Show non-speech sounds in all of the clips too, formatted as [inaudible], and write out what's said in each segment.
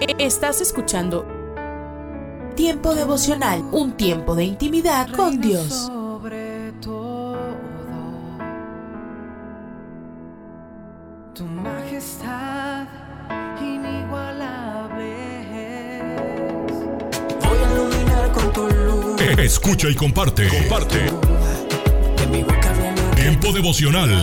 Estás escuchando Tiempo devocional, un tiempo de intimidad con Dios. Sobre todo, tu majestad inigualable. Voy a iluminar con tu luz. Escucha y comparte. Comparte. De mi boca viene Tiempo devocional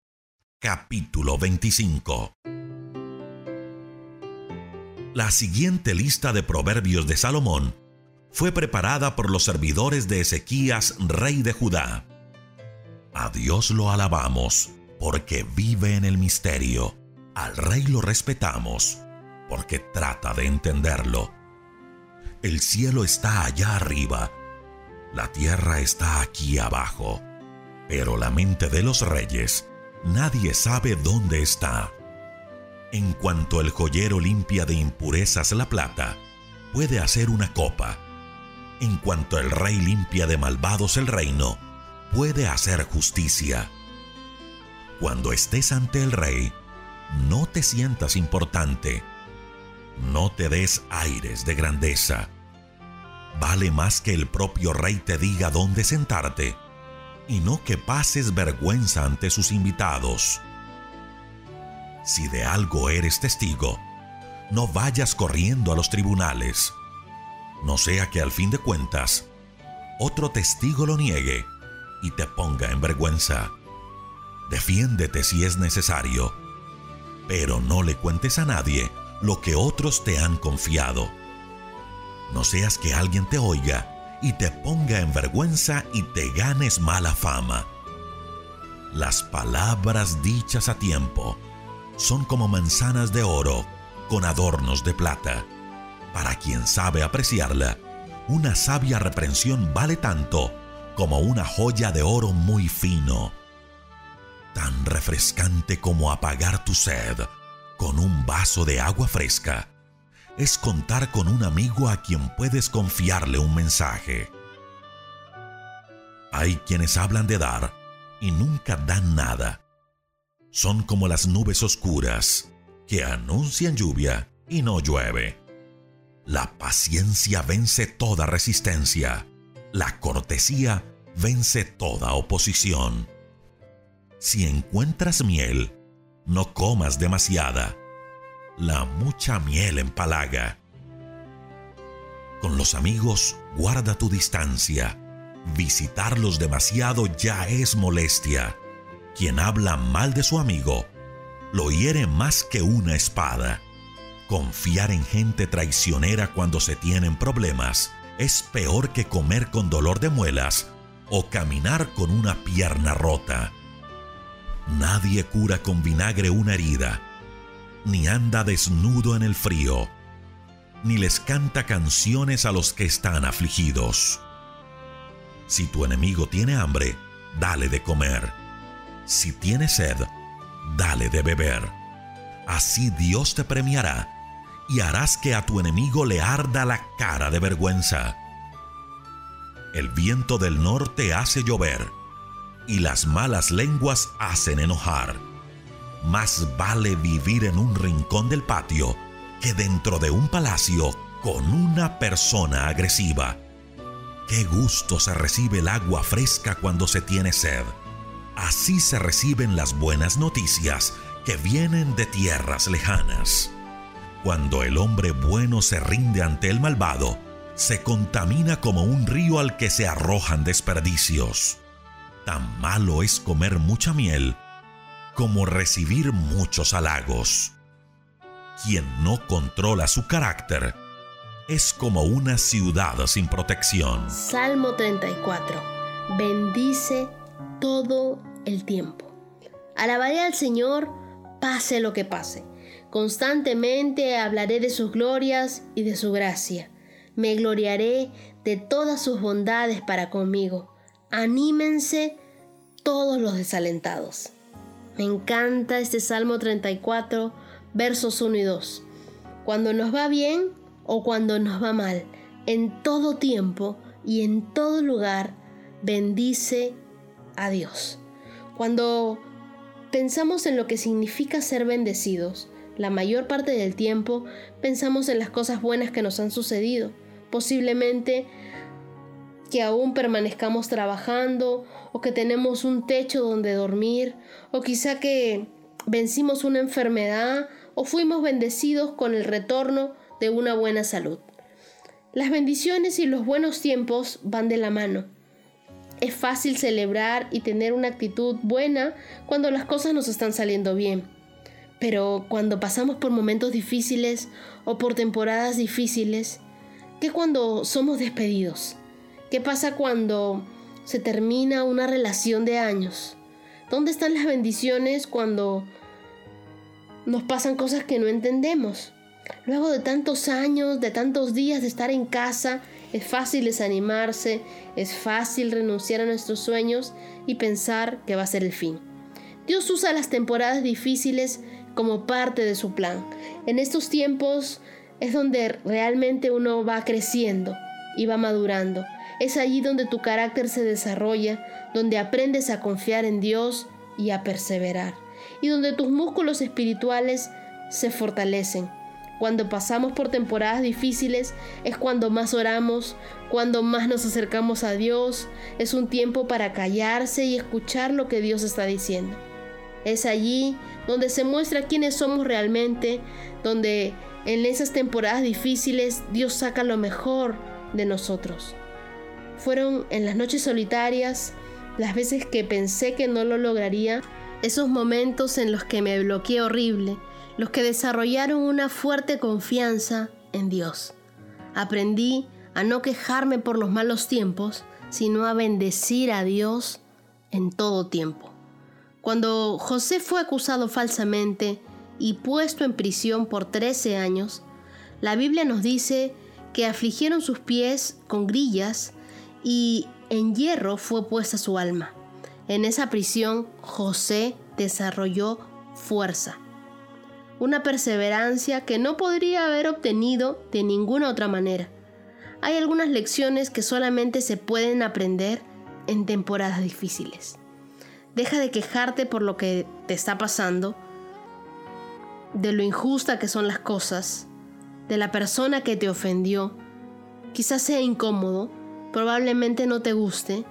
capítulo 25. La siguiente lista de proverbios de Salomón fue preparada por los servidores de Ezequías, rey de Judá. A Dios lo alabamos, porque vive en el misterio. Al rey lo respetamos, porque trata de entenderlo. El cielo está allá arriba, la tierra está aquí abajo, pero la mente de los reyes nadie sabe dónde está. En cuanto el joyero limpia de impurezas la plata, puede hacer una copa. En cuanto el rey limpia de malvados el reino, puede hacer justicia. Cuando estés ante el rey, no te sientas importante. No te des aires de grandeza. Vale más que el propio rey te diga dónde sentarte y no que pases vergüenza ante sus invitados. Si de algo eres testigo, no vayas corriendo a los tribunales. No sea que al fin de cuentas, otro testigo lo niegue y te ponga en vergüenza. Defiéndete si es necesario, pero no le cuentes a nadie lo que otros te han confiado. No seas que alguien te oiga y te ponga en vergüenza y te ganes mala fama. Las palabras dichas a tiempo son como manzanas de oro con adornos de plata. Para quien sabe apreciarla, una sabia reprensión vale tanto como una joya de oro muy fino. Tan refrescante como apagar tu sed con un vaso de agua fresca es contar con un amigo a quien puedes confiarle un mensaje. Hay quienes hablan de dar y nunca dan nada. Son como las nubes oscuras que anuncian lluvia y no llueve. La paciencia vence toda resistencia. La cortesía vence toda oposición. Si encuentras miel, no comas demasiada. La mucha miel empalaga. Con los amigos, guarda tu distancia. Visitarlos demasiado ya es molestia. Quien habla mal de su amigo, lo hiere más que una espada. Confiar en gente traicionera cuando se tienen problemas es peor que comer con dolor de muelas o caminar con una pierna rota. Nadie cura con vinagre una herida, ni anda desnudo en el frío, ni les canta canciones a los que están afligidos. Si tu enemigo tiene hambre, dale de comer. Si tiene sed, dale de beber. Así Dios te premiará y harás que a tu enemigo le arda la cara de vergüenza. El viento del norte hace llover y las malas lenguas hacen enojar. Más vale vivir en un rincón del patio que dentro de un palacio con una persona agresiva. Qué gusto se recibe el agua fresca cuando se tiene sed. Así se reciben las buenas noticias que vienen de tierras lejanas. Cuando el hombre bueno se rinde ante el malvado, se contamina como un río al que se arrojan desperdicios. Tan malo es comer mucha miel como recibir muchos halagos. quien no controla su carácter es como una ciudad sin protección. Salmo 34. Bendice todo el tiempo. Alabaré al Señor, pase lo que pase. Constantemente hablaré de sus glorias y de su gracia. Me gloriaré de todas sus bondades para conmigo. Anímense todos los desalentados. Me encanta este Salmo 34, versos 1 y 2. Cuando nos va bien o cuando nos va mal, en todo tiempo y en todo lugar, bendice a Dios. Cuando pensamos en lo que significa ser bendecidos, la mayor parte del tiempo pensamos en las cosas buenas que nos han sucedido. Posiblemente que aún permanezcamos trabajando o que tenemos un techo donde dormir o quizá que vencimos una enfermedad o fuimos bendecidos con el retorno de una buena salud. Las bendiciones y los buenos tiempos van de la mano. Es fácil celebrar y tener una actitud buena cuando las cosas nos están saliendo bien. Pero cuando pasamos por momentos difíciles o por temporadas difíciles, ¿qué cuando somos despedidos? ¿Qué pasa cuando se termina una relación de años? ¿Dónde están las bendiciones cuando nos pasan cosas que no entendemos? Luego de tantos años, de tantos días de estar en casa, es fácil desanimarse, es fácil renunciar a nuestros sueños y pensar que va a ser el fin. Dios usa las temporadas difíciles como parte de su plan. En estos tiempos es donde realmente uno va creciendo y va madurando. Es allí donde tu carácter se desarrolla, donde aprendes a confiar en Dios y a perseverar, y donde tus músculos espirituales se fortalecen cuando pasamos por temporadas difíciles es cuando más oramos, cuando más nos acercamos a Dios. Es un tiempo para callarse y escuchar lo que Dios está diciendo. Es allí donde se muestra quiénes somos realmente, donde en esas temporadas difíciles Dios saca lo mejor de nosotros. Fueron en las noches solitarias, las veces que pensé que no lo lograría, esos momentos en los que me bloqueé horrible, los que desarrollaron una fuerte confianza en Dios. Aprendí a no quejarme por los malos tiempos, sino a bendecir a Dios en todo tiempo. Cuando José fue acusado falsamente y puesto en prisión por 13 años, la Biblia nos dice que afligieron sus pies con grillas y en hierro fue puesta su alma. En esa prisión José desarrolló fuerza una perseverancia que no podría haber obtenido de ninguna otra manera. Hay algunas lecciones que solamente se pueden aprender en temporadas difíciles. Deja de quejarte por lo que te está pasando, de lo injusta que son las cosas, de la persona que te ofendió. Quizás sea incómodo, probablemente no te guste,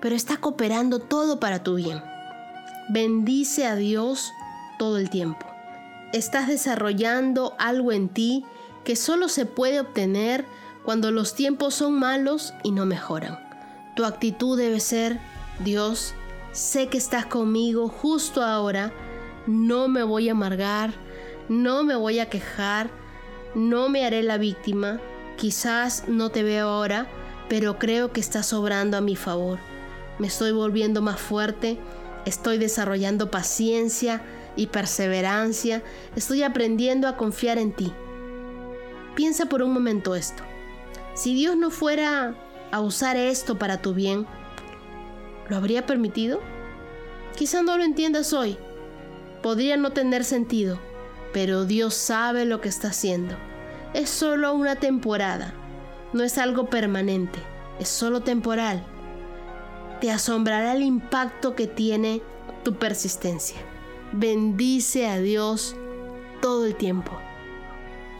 pero está cooperando todo para tu bien. Bendice a Dios todo el tiempo estás desarrollando algo en ti que solo se puede obtener cuando los tiempos son malos y no mejoran. Tu actitud debe ser, Dios, sé que estás conmigo justo ahora, no me voy a amargar, no me voy a quejar, no me haré la víctima, quizás no te veo ahora, pero creo que estás obrando a mi favor. Me estoy volviendo más fuerte, estoy desarrollando paciencia, y perseverancia, estoy aprendiendo a confiar en ti. Piensa por un momento esto. Si Dios no fuera a usar esto para tu bien, ¿lo habría permitido? Quizá no lo entiendas hoy. Podría no tener sentido, pero Dios sabe lo que está haciendo. Es solo una temporada, no es algo permanente, es solo temporal. Te asombrará el impacto que tiene tu persistencia. Bendice a Dios todo el tiempo.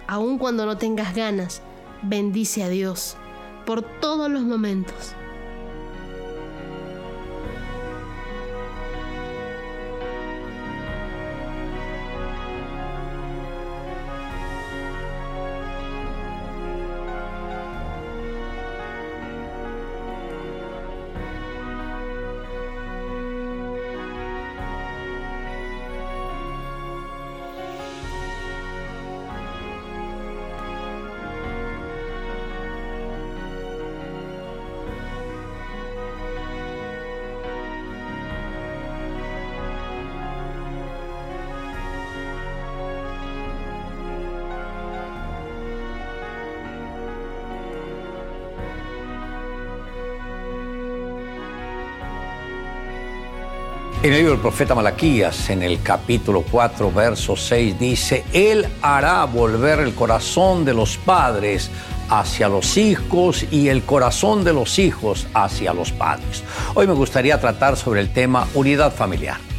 Aun cuando no tengas ganas, bendice a Dios por todos los momentos. Del profeta Malaquías, en el capítulo 4, verso 6, dice, Él hará volver el corazón de los padres hacia los hijos y el corazón de los hijos hacia los padres. Hoy me gustaría tratar sobre el tema unidad familiar.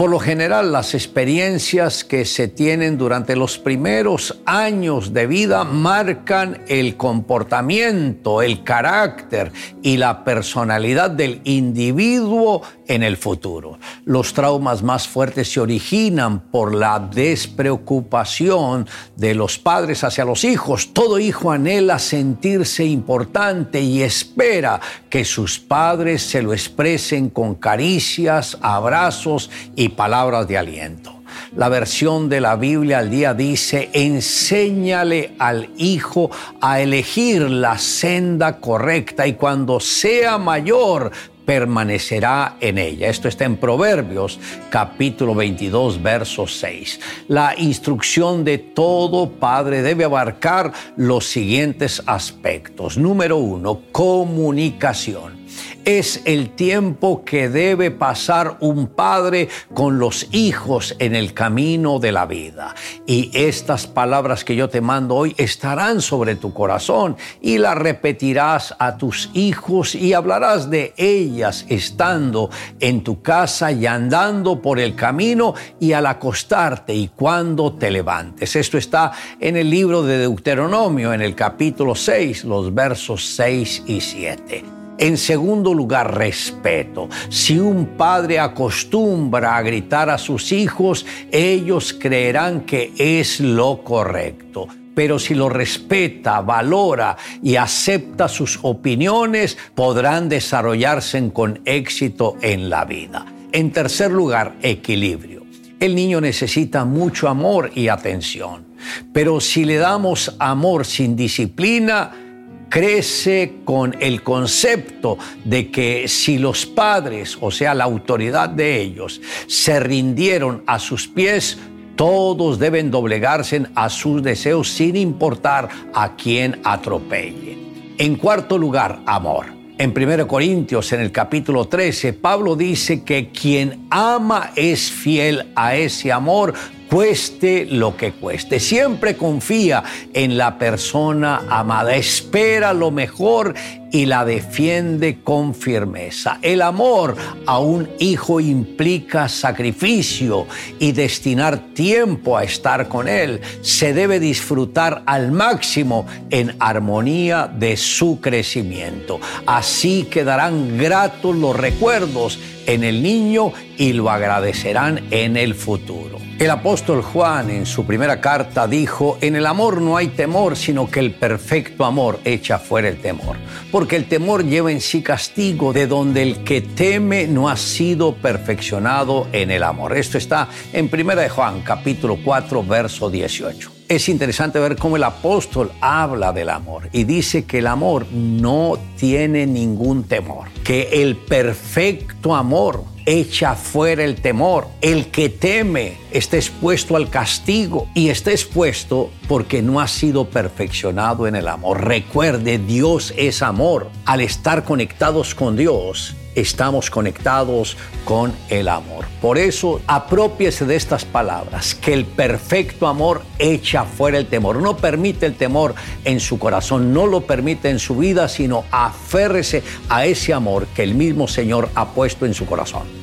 Por lo general, las experiencias que se tienen durante los primeros años de vida marcan el comportamiento, el carácter y la personalidad del individuo en el futuro. Los traumas más fuertes se originan por la despreocupación de los padres hacia los hijos. Todo hijo anhela sentirse importante y espera que sus padres se lo expresen con caricias, abrazos y palabras de aliento. La versión de la Biblia al día dice, enséñale al hijo a elegir la senda correcta y cuando sea mayor permanecerá en ella. Esto está en Proverbios capítulo 22, verso 6. La instrucción de todo padre debe abarcar los siguientes aspectos. Número uno, comunicación es el tiempo que debe pasar un padre con los hijos en el camino de la vida. Y estas palabras que yo te mando hoy estarán sobre tu corazón y las repetirás a tus hijos y hablarás de ellas estando en tu casa y andando por el camino y al acostarte y cuando te levantes. Esto está en el libro de Deuteronomio, en el capítulo 6, los versos 6 y 7. En segundo lugar, respeto. Si un padre acostumbra a gritar a sus hijos, ellos creerán que es lo correcto pero si lo respeta, valora y acepta sus opiniones, podrán desarrollarse con éxito en la vida. En tercer lugar, equilibrio. El niño necesita mucho amor y atención, pero si le damos amor sin disciplina, crece con el concepto de que si los padres, o sea, la autoridad de ellos, se rindieron a sus pies, todos deben doblegarse a sus deseos sin importar a quién atropelle. En cuarto lugar, amor. En 1 Corintios, en el capítulo 13, Pablo dice que quien ama es fiel a ese amor cueste lo que cueste. Siempre confía en la persona amada, espera lo mejor y la defiende con firmeza. El amor a un hijo implica sacrificio y destinar tiempo a estar con él. Se debe disfrutar al máximo en armonía de su crecimiento. Así quedarán gratos los recuerdos en el niño y lo agradecerán en el futuro. El apóstol Juan en su primera carta dijo, en el amor no hay temor, sino que el perfecto amor echa fuera el temor, porque el temor lleva en sí castigo, de donde el que teme no ha sido perfeccionado en el amor. Esto está en primera de Juan, capítulo 4, verso 18 es interesante ver cómo el apóstol habla del amor y dice que el amor no tiene ningún temor, que el perfecto amor echa fuera el temor. El que teme está expuesto al castigo y está expuesto porque no ha sido perfeccionado en el amor. Recuerde, Dios es amor. Al estar conectados con Dios, estamos conectados con el amor. Por eso, apropiese de estas palabras, que el perfecto amor echa fuera el temor. No permite el temor en su corazón, no lo permite en su vida, sino aférrese a ese amor que el mismo Señor ha puesto en su corazón.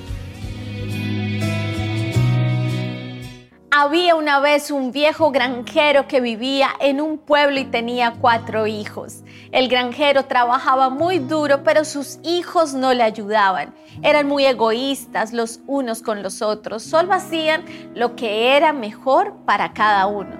Había una vez un viejo granjero que vivía en un pueblo y tenía cuatro hijos. El granjero trabajaba muy duro, pero sus hijos no le ayudaban. Eran muy egoístas los unos con los otros. Solo hacían lo que era mejor para cada uno.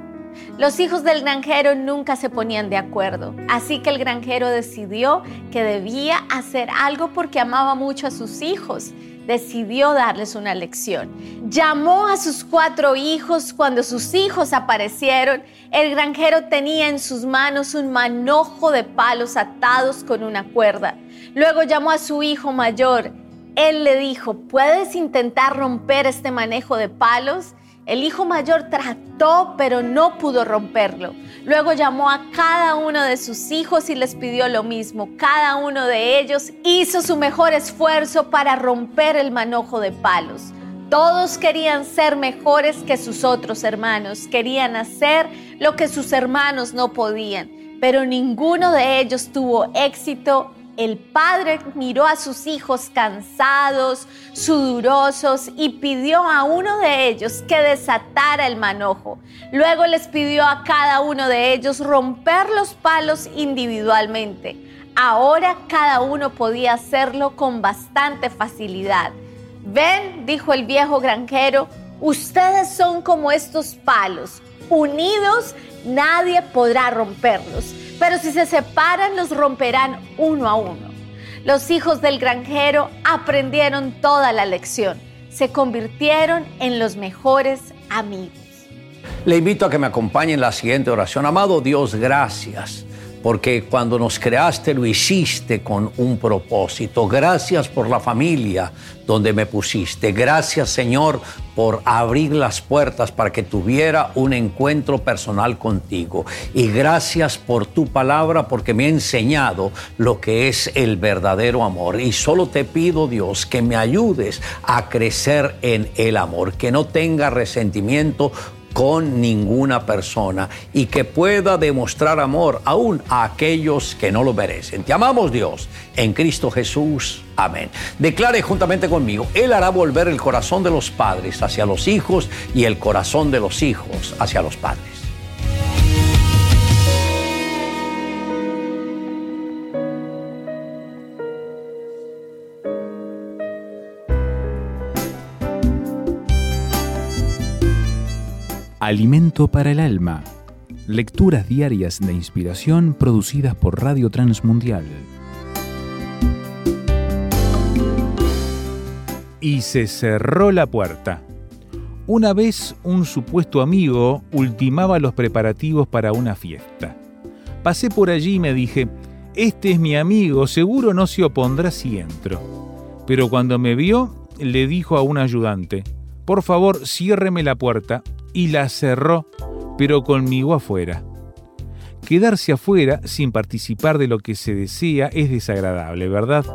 Los hijos del granjero nunca se ponían de acuerdo, así que el granjero decidió que debía hacer algo porque amaba mucho a sus hijos decidió darles una lección. Llamó a sus cuatro hijos. Cuando sus hijos aparecieron, el granjero tenía en sus manos un manojo de palos atados con una cuerda. Luego llamó a su hijo mayor. Él le dijo, ¿puedes intentar romper este manejo de palos? El hijo mayor trató, pero no pudo romperlo. Luego llamó a cada uno de sus hijos y les pidió lo mismo. Cada uno de ellos hizo su mejor esfuerzo para romper el manojo de palos. Todos querían ser mejores que sus otros hermanos, querían hacer lo que sus hermanos no podían, pero ninguno de ellos tuvo éxito el padre miró a sus hijos cansados, sudorosos y pidió a uno de ellos que desatara el manojo. Luego les pidió a cada uno de ellos romper los palos individualmente. Ahora cada uno podía hacerlo con bastante facilidad. Ven, dijo el viejo granjero, ustedes son como estos palos. Unidos nadie podrá romperlos pero si se separan los romperán uno a uno. Los hijos del granjero aprendieron toda la lección, se convirtieron en los mejores amigos. Le invito a que me acompañe en la siguiente oración. Amado Dios, gracias porque cuando nos creaste lo hiciste con un propósito. Gracias por la familia donde me pusiste. Gracias Señor por abrir las puertas para que tuviera un encuentro personal contigo. Y gracias por tu palabra porque me ha enseñado lo que es el verdadero amor. Y solo te pido Dios que me ayudes a crecer en el amor, que no tenga resentimiento con ninguna persona y que pueda demostrar amor aún a aquellos que no lo merecen. Te amamos Dios en Cristo Jesús. Amén. Declare juntamente conmigo, Él hará volver el corazón de los padres hacia los hijos y el corazón de los hijos hacia los padres. Alimento para el alma. Lecturas diarias de inspiración producidas por Radio Transmundial. Y se cerró la puerta. Una vez un supuesto amigo ultimaba los preparativos para una fiesta. Pasé por allí y me dije, este es mi amigo, seguro no se opondrá si entro. Pero cuando me vio, le dijo a un ayudante, por favor, ciérreme la puerta, y la cerró, pero conmigo afuera. Quedarse afuera sin participar de lo que se desea es desagradable, ¿verdad?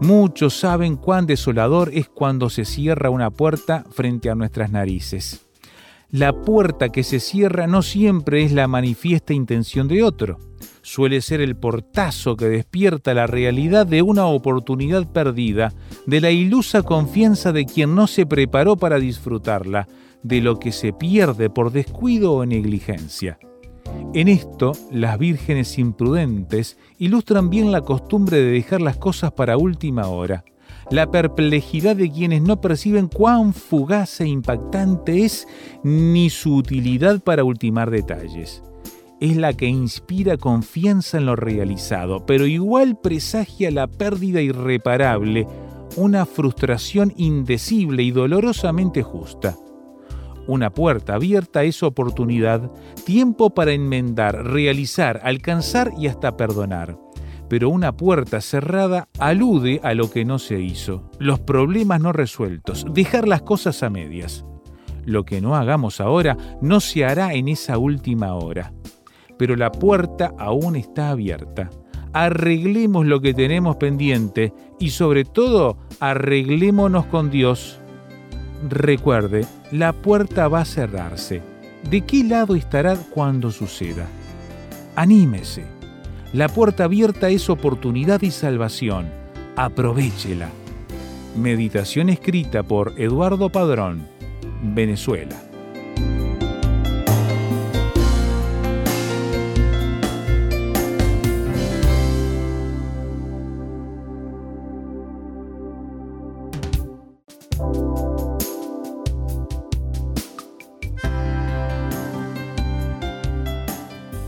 Muchos saben cuán desolador es cuando se cierra una puerta frente a nuestras narices. La puerta que se cierra no siempre es la manifiesta intención de otro. Suele ser el portazo que despierta la realidad de una oportunidad perdida, de la ilusa confianza de quien no se preparó para disfrutarla, de lo que se pierde por descuido o negligencia. En esto, las vírgenes imprudentes ilustran bien la costumbre de dejar las cosas para última hora, la perplejidad de quienes no perciben cuán fugaz e impactante es ni su utilidad para ultimar detalles. Es la que inspira confianza en lo realizado, pero igual presagia la pérdida irreparable, una frustración indecible y dolorosamente justa. Una puerta abierta es oportunidad, tiempo para enmendar, realizar, alcanzar y hasta perdonar. Pero una puerta cerrada alude a lo que no se hizo, los problemas no resueltos, dejar las cosas a medias. Lo que no hagamos ahora no se hará en esa última hora. Pero la puerta aún está abierta. Arreglemos lo que tenemos pendiente y sobre todo arreglémonos con Dios Recuerde, la puerta va a cerrarse. ¿De qué lado estará cuando suceda? Anímese. La puerta abierta es oportunidad y salvación. Aprovechela. Meditación escrita por Eduardo Padrón, Venezuela.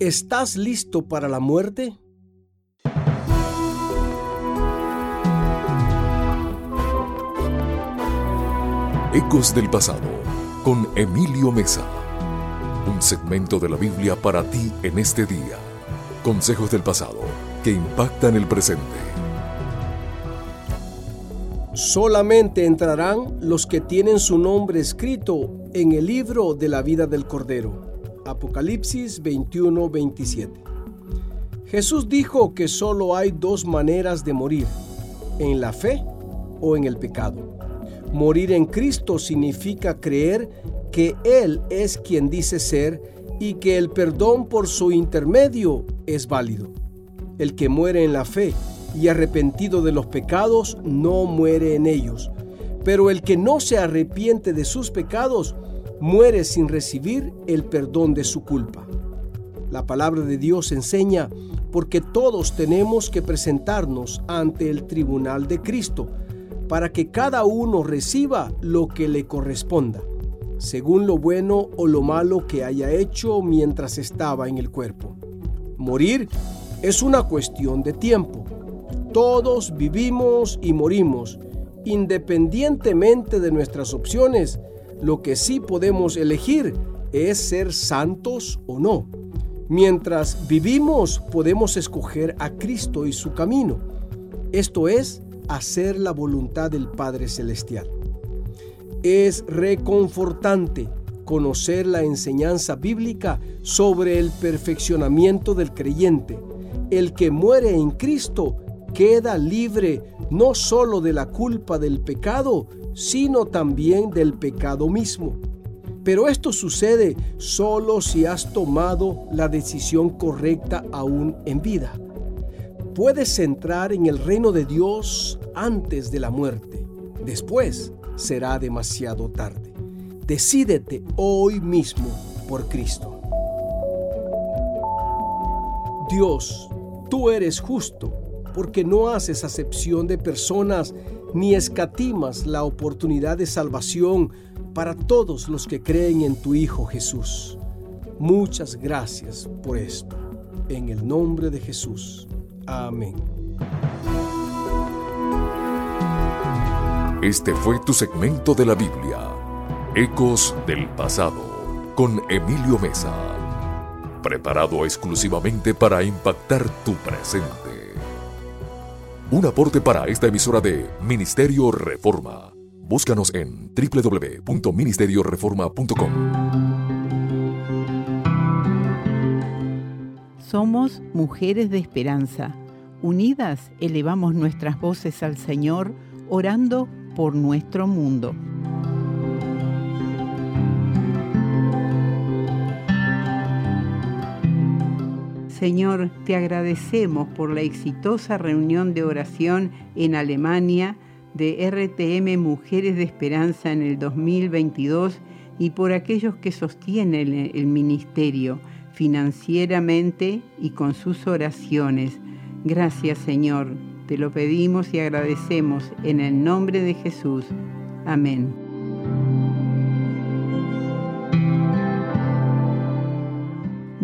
¿Estás listo para la muerte? Ecos del Pasado con Emilio Mesa. Un segmento de la Biblia para ti en este día. Consejos del pasado que impactan el presente. Solamente entrarán los que tienen su nombre escrito en el libro de la vida del Cordero. Apocalipsis 21-27. Jesús dijo que solo hay dos maneras de morir, en la fe o en el pecado. Morir en Cristo significa creer que Él es quien dice ser y que el perdón por su intermedio es válido. El que muere en la fe y arrepentido de los pecados no muere en ellos, pero el que no se arrepiente de sus pecados muere sin recibir el perdón de su culpa. La palabra de Dios enseña porque todos tenemos que presentarnos ante el tribunal de Cristo para que cada uno reciba lo que le corresponda, según lo bueno o lo malo que haya hecho mientras estaba en el cuerpo. Morir es una cuestión de tiempo. Todos vivimos y morimos, independientemente de nuestras opciones. Lo que sí podemos elegir es ser santos o no. Mientras vivimos podemos escoger a Cristo y su camino. Esto es hacer la voluntad del Padre Celestial. Es reconfortante conocer la enseñanza bíblica sobre el perfeccionamiento del creyente. El que muere en Cristo queda libre no solo de la culpa del pecado, sino también del pecado mismo. Pero esto sucede solo si has tomado la decisión correcta aún en vida puedes entrar en el reino de Dios antes de la muerte. Después será demasiado tarde. Decídete hoy mismo por Cristo. Dios, tú eres justo porque no haces acepción de personas ni escatimas la oportunidad de salvación para todos los que creen en tu Hijo Jesús. Muchas gracias por esto. En el nombre de Jesús. Amén. Este fue tu segmento de la Biblia, Ecos del Pasado, con Emilio Mesa, preparado exclusivamente para impactar tu presente. Un aporte para esta emisora de Ministerio Reforma. Búscanos en www.ministerioreforma.com. Somos mujeres de esperanza. Unidas elevamos nuestras voces al Señor, orando por nuestro mundo. Señor, te agradecemos por la exitosa reunión de oración en Alemania de RTM Mujeres de Esperanza en el 2022 y por aquellos que sostienen el ministerio financieramente y con sus oraciones. Gracias Señor, te lo pedimos y agradecemos en el nombre de Jesús. Amén.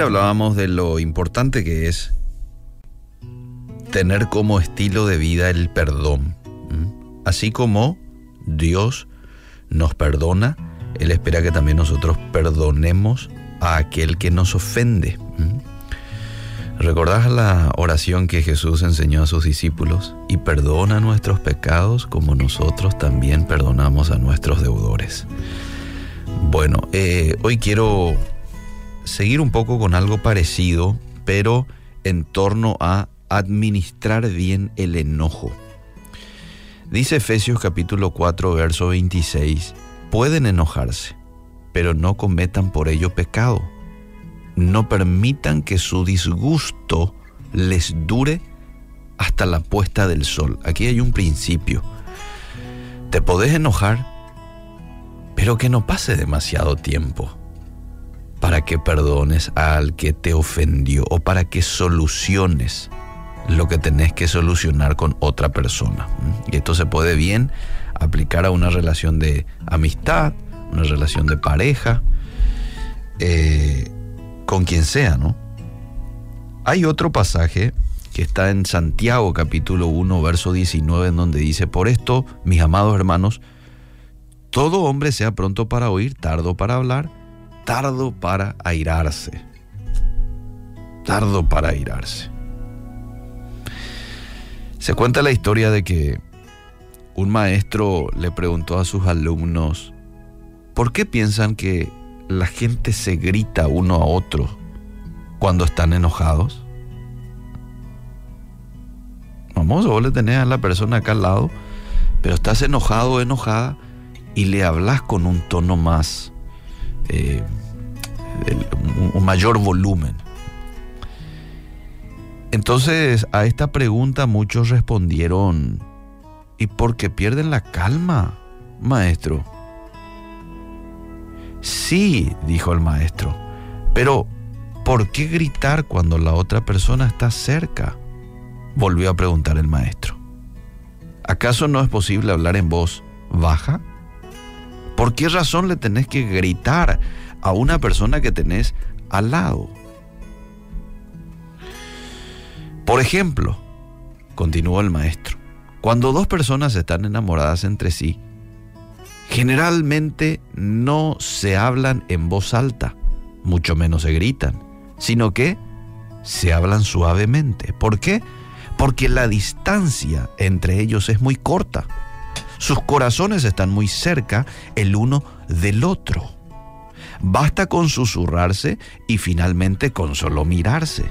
Hablábamos de lo importante que es tener como estilo de vida el perdón. Así como Dios nos perdona, Él espera que también nosotros perdonemos a aquel que nos ofende. ¿Recordás la oración que Jesús enseñó a sus discípulos? Y perdona nuestros pecados como nosotros también perdonamos a nuestros deudores. Bueno, eh, hoy quiero seguir un poco con algo parecido pero en torno a administrar bien el enojo. Dice Efesios capítulo 4, verso 26, pueden enojarse, pero no cometan por ello pecado. No permitan que su disgusto les dure hasta la puesta del sol. Aquí hay un principio. Te podés enojar, pero que no pase demasiado tiempo para que perdones al que te ofendió o para que soluciones lo que tenés que solucionar con otra persona. Y esto se puede bien aplicar a una relación de amistad, una relación de pareja, eh, con quien sea, ¿no? Hay otro pasaje que está en Santiago capítulo 1, verso 19, en donde dice, por esto, mis amados hermanos, todo hombre sea pronto para oír, tardo para hablar, tardo para airarse. Tardo para airarse. Se cuenta la historia de que un maestro le preguntó a sus alumnos, ¿por qué piensan que la gente se grita uno a otro cuando están enojados? Vamos, vos le tenés a la persona acá al lado, pero estás enojado o enojada y le hablas con un tono más, eh, un, un mayor volumen. Entonces a esta pregunta muchos respondieron, ¿y por qué pierden la calma, maestro? Sí, dijo el maestro, pero ¿por qué gritar cuando la otra persona está cerca? Volvió a preguntar el maestro. ¿Acaso no es posible hablar en voz baja? ¿Por qué razón le tenés que gritar a una persona que tenés al lado? Por ejemplo, continuó el maestro, cuando dos personas están enamoradas entre sí, generalmente no se hablan en voz alta, mucho menos se gritan, sino que se hablan suavemente. ¿Por qué? Porque la distancia entre ellos es muy corta. Sus corazones están muy cerca el uno del otro. Basta con susurrarse y finalmente con solo mirarse.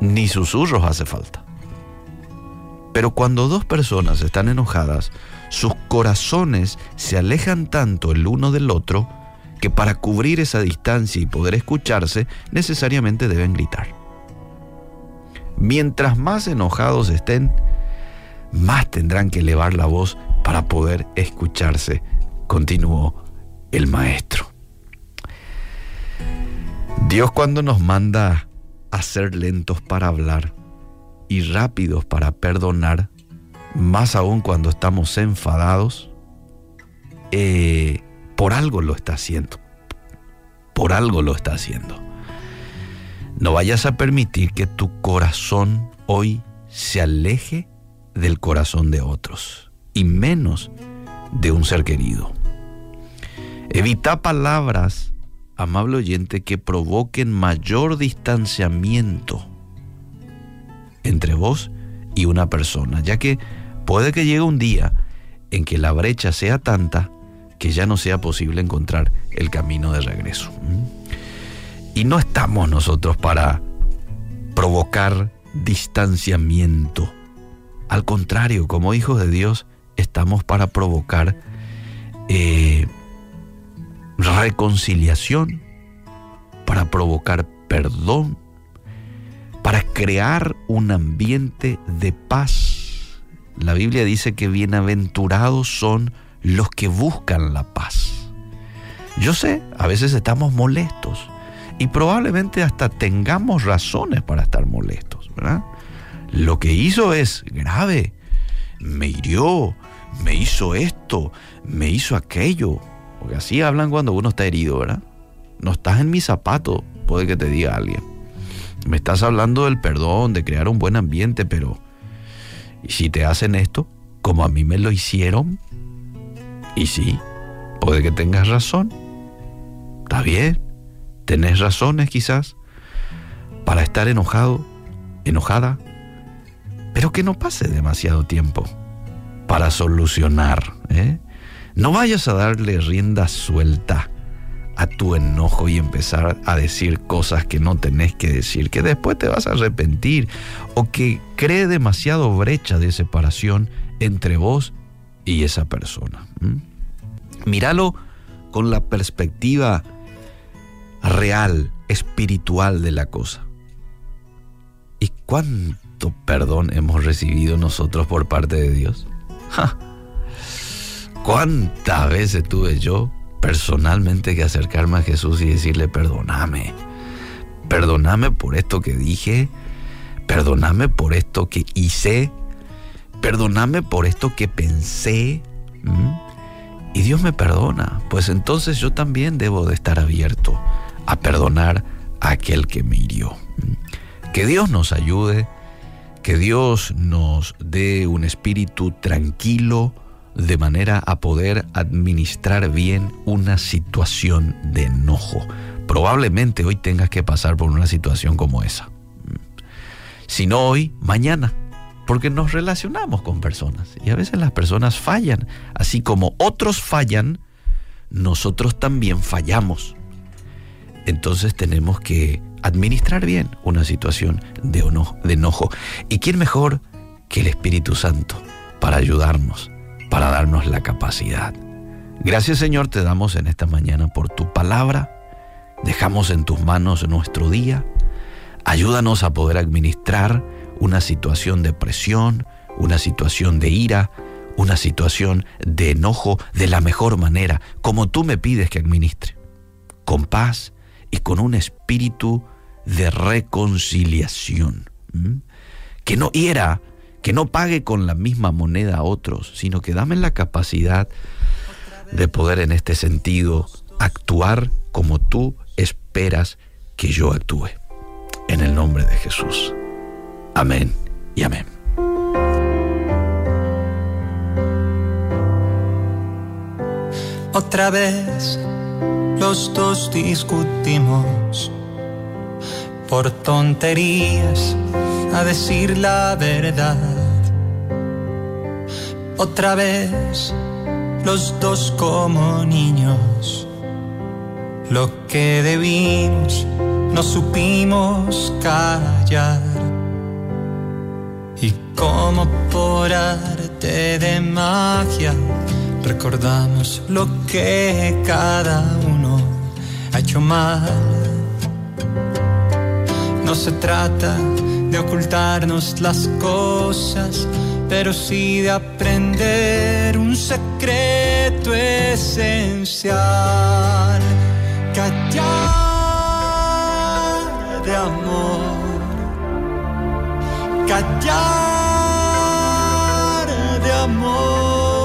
Ni susurros hace falta. Pero cuando dos personas están enojadas, sus corazones se alejan tanto el uno del otro que para cubrir esa distancia y poder escucharse necesariamente deben gritar. Mientras más enojados estén, más tendrán que elevar la voz para poder escucharse, continuó el maestro. Dios cuando nos manda a ser lentos para hablar y rápidos para perdonar, más aún cuando estamos enfadados, eh, por algo lo está haciendo. Por algo lo está haciendo. No vayas a permitir que tu corazón hoy se aleje del corazón de otros y menos de un ser querido. Evita palabras, amable oyente, que provoquen mayor distanciamiento entre vos y una persona, ya que puede que llegue un día en que la brecha sea tanta que ya no sea posible encontrar el camino de regreso. Y no estamos nosotros para provocar distanciamiento. Al contrario, como hijos de Dios, estamos para provocar eh, reconciliación, para provocar perdón, para crear un ambiente de paz. La Biblia dice que bienaventurados son los que buscan la paz. Yo sé, a veces estamos molestos y probablemente hasta tengamos razones para estar molestos, ¿verdad? Lo que hizo es grave, me hirió, me hizo esto, me hizo aquello. Porque así hablan cuando uno está herido, ¿verdad? No estás en mi zapato, puede que te diga alguien. Me estás hablando del perdón, de crear un buen ambiente, pero ¿y si te hacen esto como a mí me lo hicieron? Y sí, puede que tengas razón. Está bien, tenés razones quizás para estar enojado, enojada, pero que no pase demasiado tiempo para solucionar. ¿eh? No vayas a darle rienda suelta a tu enojo y empezar a decir cosas que no tenés que decir, que después te vas a arrepentir o que cree demasiado brecha de separación entre vos y esa persona. Míralo con la perspectiva real, espiritual de la cosa. ¿Y cuánto perdón hemos recibido nosotros por parte de Dios? ¿Cuántas veces tuve yo personalmente que acercarme a Jesús y decirle, perdóname, perdóname por esto que dije, perdóname por esto que hice, perdóname por esto que pensé. Y Dios me perdona, pues entonces yo también debo de estar abierto a perdonar a aquel que me hirió. Que Dios nos ayude, que Dios nos dé un espíritu tranquilo, de manera a poder administrar bien una situación de enojo. Probablemente hoy tengas que pasar por una situación como esa. Si no hoy, mañana. Porque nos relacionamos con personas y a veces las personas fallan. Así como otros fallan, nosotros también fallamos. Entonces tenemos que administrar bien una situación de enojo. ¿Y quién mejor que el Espíritu Santo para ayudarnos para darnos la capacidad. Gracias Señor te damos en esta mañana por tu palabra. Dejamos en tus manos nuestro día. Ayúdanos a poder administrar una situación de presión, una situación de ira, una situación de enojo de la mejor manera, como tú me pides que administre, con paz y con un espíritu de reconciliación. Que no hiera que no pague con la misma moneda a otros, sino que dame la capacidad de poder en este sentido actuar como tú esperas que yo actúe. En el nombre de Jesús. Amén y amén. Otra vez los dos discutimos por tonterías a decir la verdad. Otra vez, los dos como niños, lo que debimos no supimos callar. Y como por arte de magia, recordamos lo que cada uno ha hecho mal. No se trata de ocultarnos las cosas, pero sí de aprender un secreto esencial. Callar de amor, callar de amor.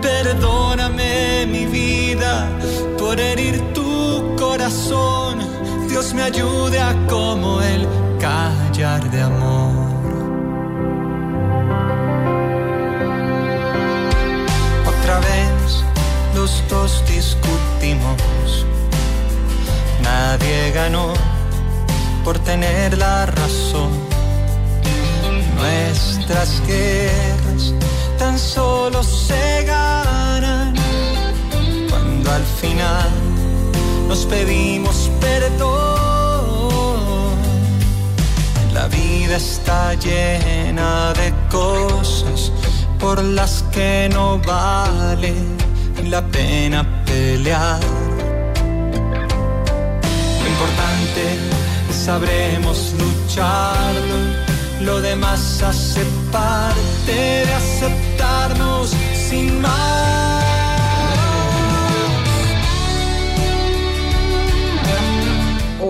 Perdóname mi vida por herir tu corazón Dios me ayude a como el callar de amor. Otra vez los dos discutimos, nadie ganó por tener la razón. Nuestras guerras tan solo se ganan cuando al final nos pedimos La vida está llena de cosas por las que no vale la pena pelear. Lo importante sabremos lucharlo, lo demás hace parte de aceptarnos sin más.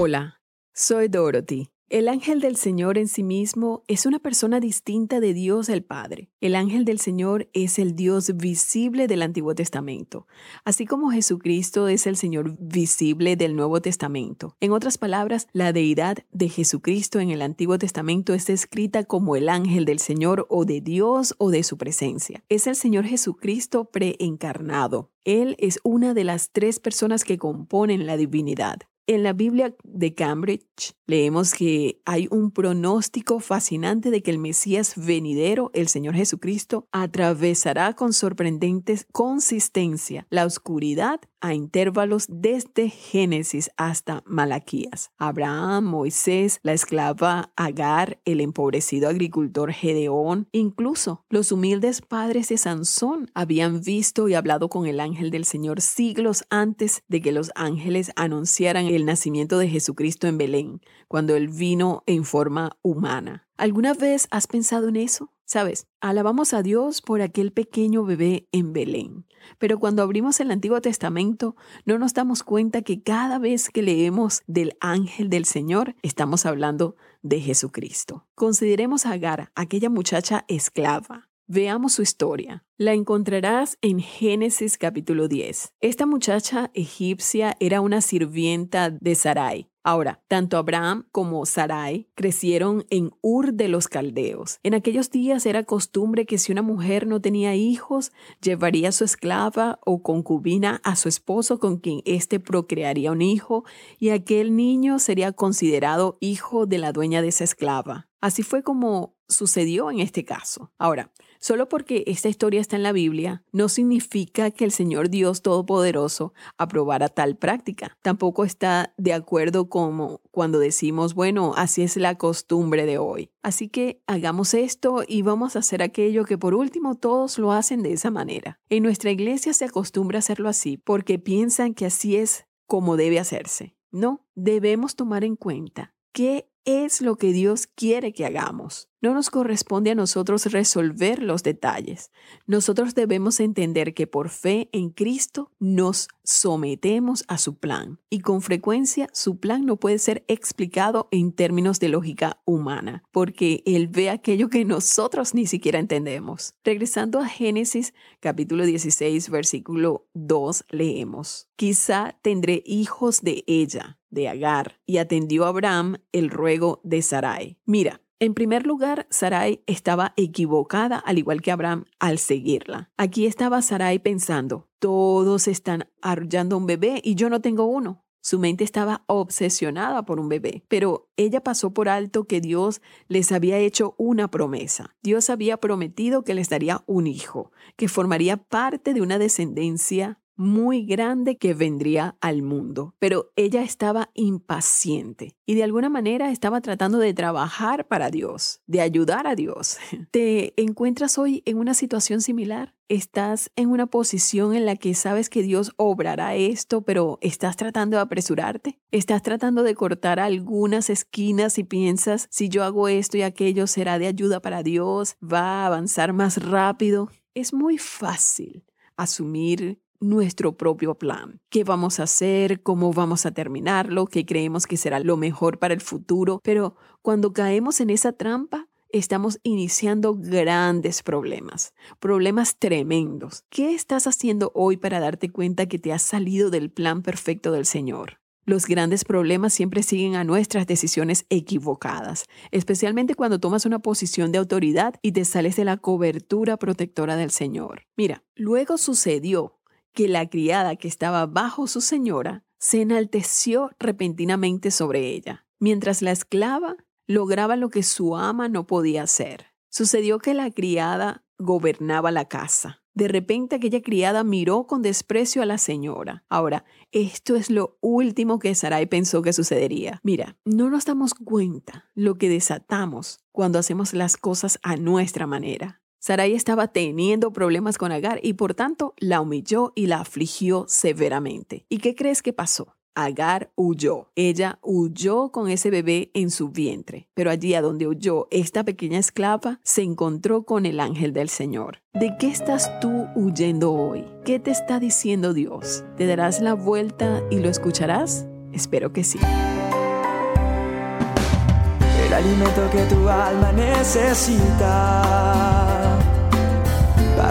Hola, soy Dorothy. El ángel del Señor en sí mismo es una persona distinta de Dios el Padre. El ángel del Señor es el Dios visible del Antiguo Testamento, así como Jesucristo es el Señor visible del Nuevo Testamento. En otras palabras, la deidad de Jesucristo en el Antiguo Testamento es descrita como el ángel del Señor o de Dios o de su presencia. Es el Señor Jesucristo preencarnado. Él es una de las tres personas que componen la divinidad. En la Biblia de Cambridge leemos que hay un pronóstico fascinante de que el Mesías venidero, el Señor Jesucristo, atravesará con sorprendente consistencia la oscuridad a intervalos desde Génesis hasta Malaquías. Abraham, Moisés, la esclava Agar, el empobrecido agricultor Gedeón, incluso los humildes padres de Sansón habían visto y hablado con el ángel del Señor siglos antes de que los ángeles anunciaran el nacimiento de Jesucristo en Belén, cuando él vino en forma humana. ¿Alguna vez has pensado en eso? Sabes, alabamos a Dios por aquel pequeño bebé en Belén, pero cuando abrimos el Antiguo Testamento no nos damos cuenta que cada vez que leemos del ángel del Señor estamos hablando de Jesucristo. Consideremos a Agar, aquella muchacha esclava. Veamos su historia. La encontrarás en Génesis capítulo 10. Esta muchacha egipcia era una sirvienta de Sarai, Ahora, tanto Abraham como Sarai crecieron en Ur de los Caldeos. En aquellos días era costumbre que si una mujer no tenía hijos, llevaría a su esclava o concubina a su esposo con quien éste procrearía un hijo y aquel niño sería considerado hijo de la dueña de esa esclava. Así fue como sucedió en este caso. Ahora, Solo porque esta historia está en la Biblia no significa que el Señor Dios Todopoderoso aprobara tal práctica. Tampoco está de acuerdo como cuando decimos, bueno, así es la costumbre de hoy. Así que hagamos esto y vamos a hacer aquello que por último todos lo hacen de esa manera. En nuestra iglesia se acostumbra a hacerlo así porque piensan que así es como debe hacerse. No, debemos tomar en cuenta qué es lo que Dios quiere que hagamos. No nos corresponde a nosotros resolver los detalles. Nosotros debemos entender que por fe en Cristo nos sometemos a su plan y con frecuencia su plan no puede ser explicado en términos de lógica humana, porque Él ve aquello que nosotros ni siquiera entendemos. Regresando a Génesis capítulo 16 versículo 2 leemos, quizá tendré hijos de ella, de Agar, y atendió a Abraham el ruego de Sarai. Mira, en primer lugar, Sarai estaba equivocada, al igual que Abraham, al seguirla. Aquí estaba Sarai pensando, todos están arrullando un bebé y yo no tengo uno. Su mente estaba obsesionada por un bebé, pero ella pasó por alto que Dios les había hecho una promesa. Dios había prometido que les daría un hijo, que formaría parte de una descendencia muy grande que vendría al mundo. Pero ella estaba impaciente y de alguna manera estaba tratando de trabajar para Dios, de ayudar a Dios. [laughs] ¿Te encuentras hoy en una situación similar? ¿Estás en una posición en la que sabes que Dios obrará esto, pero estás tratando de apresurarte? ¿Estás tratando de cortar algunas esquinas y piensas, si yo hago esto y aquello será de ayuda para Dios, va a avanzar más rápido? Es muy fácil asumir nuestro propio plan. ¿Qué vamos a hacer? ¿Cómo vamos a terminarlo? ¿Qué creemos que será lo mejor para el futuro? Pero cuando caemos en esa trampa, estamos iniciando grandes problemas, problemas tremendos. ¿Qué estás haciendo hoy para darte cuenta que te has salido del plan perfecto del Señor? Los grandes problemas siempre siguen a nuestras decisiones equivocadas, especialmente cuando tomas una posición de autoridad y te sales de la cobertura protectora del Señor. Mira, luego sucedió que la criada que estaba bajo su señora se enalteció repentinamente sobre ella, mientras la esclava lograba lo que su ama no podía hacer. Sucedió que la criada gobernaba la casa. De repente aquella criada miró con desprecio a la señora. Ahora, esto es lo último que Sarai pensó que sucedería. Mira, no nos damos cuenta lo que desatamos cuando hacemos las cosas a nuestra manera. Sarai estaba teniendo problemas con Agar y por tanto la humilló y la afligió severamente. ¿Y qué crees que pasó? Agar huyó. Ella huyó con ese bebé en su vientre, pero allí a donde huyó esta pequeña esclava se encontró con el ángel del Señor. ¿De qué estás tú huyendo hoy? ¿Qué te está diciendo Dios? ¿Te darás la vuelta y lo escucharás? Espero que sí el alimento que tu alma necesita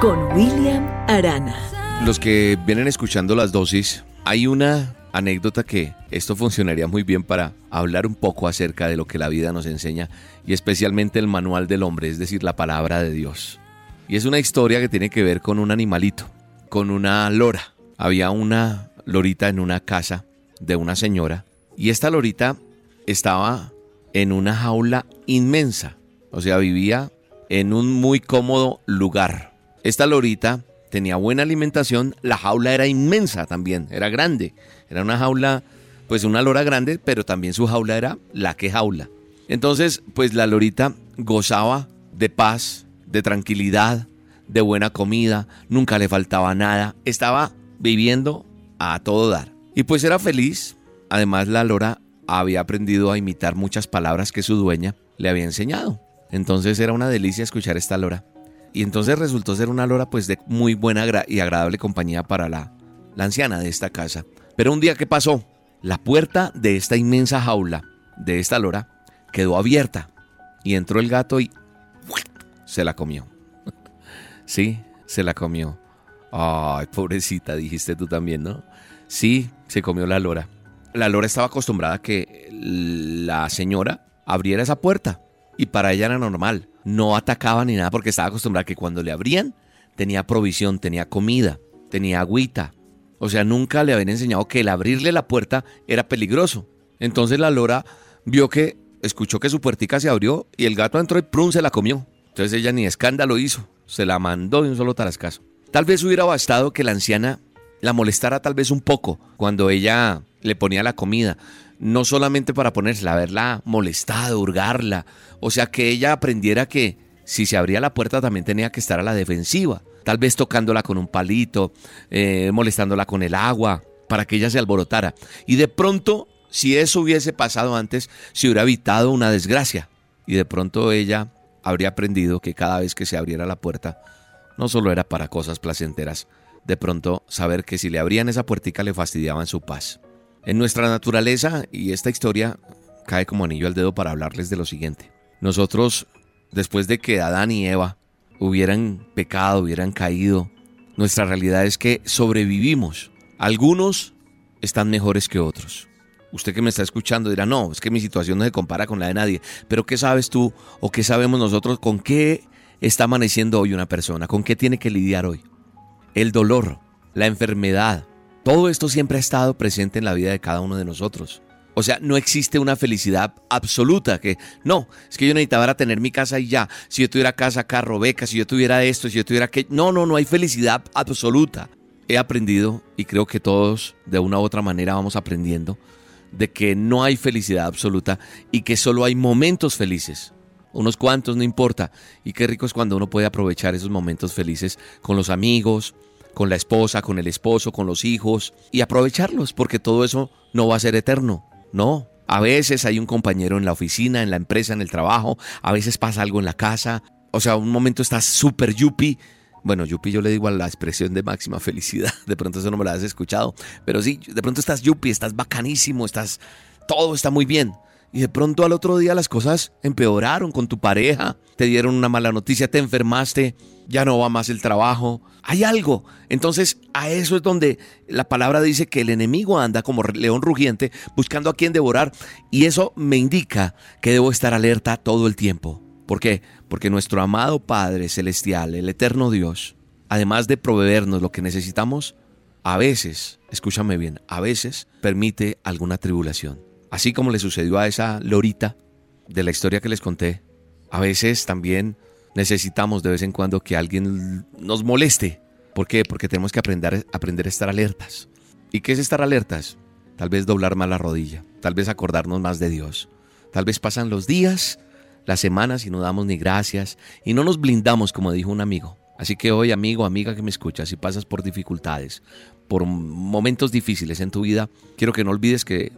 con William Arana. Los que vienen escuchando las dosis, hay una anécdota que esto funcionaría muy bien para hablar un poco acerca de lo que la vida nos enseña y especialmente el manual del hombre, es decir, la palabra de Dios. Y es una historia que tiene que ver con un animalito, con una lora. Había una lorita en una casa de una señora y esta lorita estaba en una jaula inmensa, o sea, vivía en un muy cómodo lugar. Esta lorita tenía buena alimentación, la jaula era inmensa también, era grande, era una jaula, pues una lora grande, pero también su jaula era la que jaula. Entonces, pues la lorita gozaba de paz, de tranquilidad, de buena comida, nunca le faltaba nada, estaba viviendo a todo dar. Y pues era feliz, además la lora había aprendido a imitar muchas palabras que su dueña le había enseñado. Entonces era una delicia escuchar esta lora. Y entonces resultó ser una lora pues de muy buena y agradable compañía para la, la anciana de esta casa. Pero un día que pasó, la puerta de esta inmensa jaula de esta lora quedó abierta y entró el gato y se la comió. [laughs] sí, se la comió. Ay, pobrecita, dijiste tú también, ¿no? Sí, se comió la lora. La lora estaba acostumbrada a que la señora abriera esa puerta y para ella era normal no atacaba ni nada porque estaba acostumbrada que cuando le abrían tenía provisión, tenía comida, tenía agüita. O sea, nunca le habían enseñado que el abrirle la puerta era peligroso. Entonces la lora vio que, escuchó que su puertica se abrió y el gato entró y prun se la comió. Entonces ella ni escándalo hizo, se la mandó de un solo tarascazo. Tal vez hubiera bastado que la anciana la molestara tal vez un poco cuando ella le ponía la comida, no solamente para ponérsela, haberla molestado, hurgarla, o sea, que ella aprendiera que si se abría la puerta también tenía que estar a la defensiva, tal vez tocándola con un palito, eh, molestándola con el agua, para que ella se alborotara. Y de pronto, si eso hubiese pasado antes, se hubiera evitado una desgracia. Y de pronto ella habría aprendido que cada vez que se abriera la puerta, no solo era para cosas placenteras, de pronto saber que si le abrían esa puertica le fastidiaban su paz. En nuestra naturaleza, y esta historia cae como anillo al dedo para hablarles de lo siguiente. Nosotros, después de que Adán y Eva hubieran pecado, hubieran caído, nuestra realidad es que sobrevivimos. Algunos están mejores que otros. Usted que me está escuchando dirá, no, es que mi situación no se compara con la de nadie. Pero ¿qué sabes tú o qué sabemos nosotros con qué está amaneciendo hoy una persona? ¿Con qué tiene que lidiar hoy? El dolor, la enfermedad, todo esto siempre ha estado presente en la vida de cada uno de nosotros. O sea, no existe una felicidad absoluta que no, es que yo necesitaba tener mi casa y ya. Si yo tuviera casa, carro, beca, si yo tuviera esto, si yo tuviera que no, no, no hay felicidad absoluta. He aprendido y creo que todos de una u otra manera vamos aprendiendo de que no hay felicidad absoluta y que solo hay momentos felices. Unos cuantos no importa. Y qué rico es cuando uno puede aprovechar esos momentos felices con los amigos, con la esposa, con el esposo, con los hijos y aprovecharlos, porque todo eso no va a ser eterno. No, a veces hay un compañero en la oficina, en la empresa, en el trabajo, a veces pasa algo en la casa, o sea, un momento estás súper yuppie. Bueno, yuppie yo le digo a la expresión de máxima [laughs] felicidad, de pronto eso no me lo has escuchado, pero sí, de pronto estás yuppie, estás bacanísimo, estás, todo está muy bien y de pronto al otro día las cosas empeoraron con tu pareja, te dieron una mala noticia, te enfermaste, ya no va más el trabajo, hay algo. Entonces a eso es donde la palabra dice que el enemigo anda como león rugiente buscando a quien devorar y eso me indica que debo estar alerta todo el tiempo. ¿Por qué? Porque nuestro amado Padre Celestial, el eterno Dios, además de proveernos lo que necesitamos, a veces, escúchame bien, a veces permite alguna tribulación Así como le sucedió a esa lorita de la historia que les conté, a veces también necesitamos de vez en cuando que alguien nos moleste. ¿Por qué? Porque tenemos que aprender, aprender a estar alertas. ¿Y qué es estar alertas? Tal vez doblar más la rodilla, tal vez acordarnos más de Dios. Tal vez pasan los días, las semanas y no damos ni gracias y no nos blindamos como dijo un amigo. Así que hoy, amigo, amiga que me escuchas, si pasas por dificultades, por momentos difíciles en tu vida, quiero que no olvides que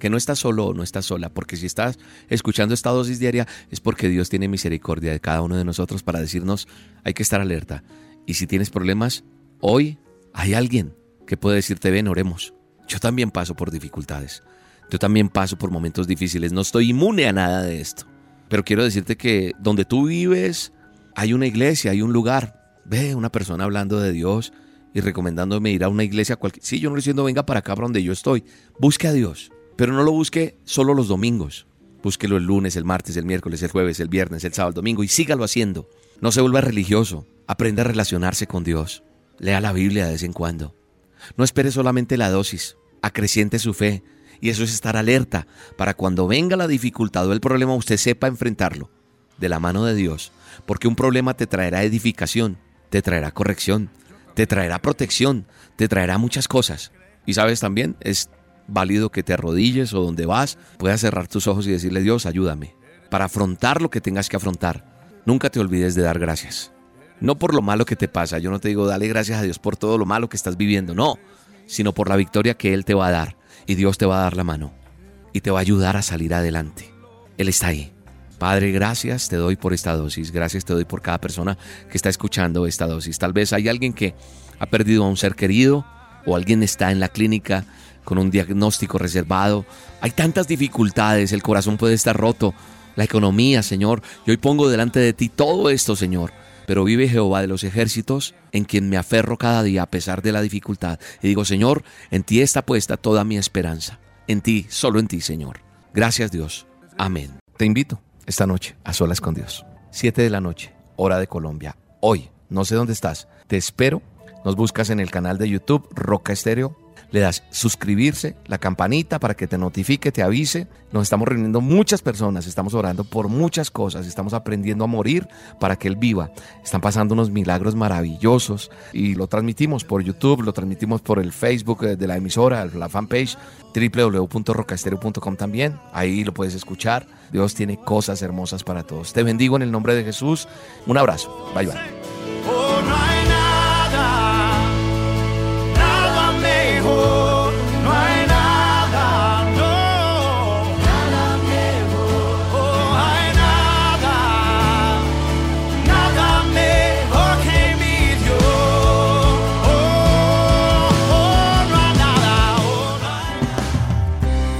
que no estás solo o no estás sola, porque si estás escuchando esta dosis diaria es porque Dios tiene misericordia de cada uno de nosotros para decirnos hay que estar alerta. Y si tienes problemas, hoy hay alguien que puede decirte ven, oremos. Yo también paso por dificultades. Yo también paso por momentos difíciles. No estoy inmune a nada de esto. Pero quiero decirte que donde tú vives hay una iglesia, hay un lugar. Ve una persona hablando de Dios y recomendándome ir a una iglesia cualquier. Sí, yo no le diciendo venga para acá para donde yo estoy. Busque a Dios. Pero no lo busque solo los domingos. Búsquelo el lunes, el martes, el miércoles, el jueves, el viernes, el sábado, el domingo y sígalo haciendo. No se vuelva religioso. Aprenda a relacionarse con Dios. Lea la Biblia de vez en cuando. No espere solamente la dosis. Acreciente su fe. Y eso es estar alerta para cuando venga la dificultad o el problema usted sepa enfrentarlo de la mano de Dios. Porque un problema te traerá edificación, te traerá corrección, te traerá protección, te traerá muchas cosas. Y sabes también, es válido que te arrodilles o donde vas, puedas cerrar tus ojos y decirle, Dios, ayúdame, para afrontar lo que tengas que afrontar. Nunca te olvides de dar gracias. No por lo malo que te pasa, yo no te digo, dale gracias a Dios por todo lo malo que estás viviendo, no, sino por la victoria que Él te va a dar. Y Dios te va a dar la mano y te va a ayudar a salir adelante. Él está ahí. Padre, gracias te doy por esta dosis, gracias te doy por cada persona que está escuchando esta dosis. Tal vez hay alguien que ha perdido a un ser querido o alguien está en la clínica con un diagnóstico reservado. Hay tantas dificultades, el corazón puede estar roto, la economía, Señor. Y hoy pongo delante de ti todo esto, Señor. Pero vive Jehová de los ejércitos, en quien me aferro cada día a pesar de la dificultad. Y digo, Señor, en ti está puesta toda mi esperanza. En ti, solo en ti, Señor. Gracias Dios. Amén. Te invito esta noche a solas con Dios. Siete de la noche, hora de Colombia. Hoy, no sé dónde estás. Te espero. Nos buscas en el canal de YouTube Roca Estéreo le das suscribirse, la campanita para que te notifique, te avise. Nos estamos reuniendo muchas personas, estamos orando por muchas cosas, estamos aprendiendo a morir para que Él viva. Están pasando unos milagros maravillosos y lo transmitimos por YouTube, lo transmitimos por el Facebook de la emisora, la fanpage www.rocastereo.com también. Ahí lo puedes escuchar. Dios tiene cosas hermosas para todos. Te bendigo en el nombre de Jesús. Un abrazo. Bye bye.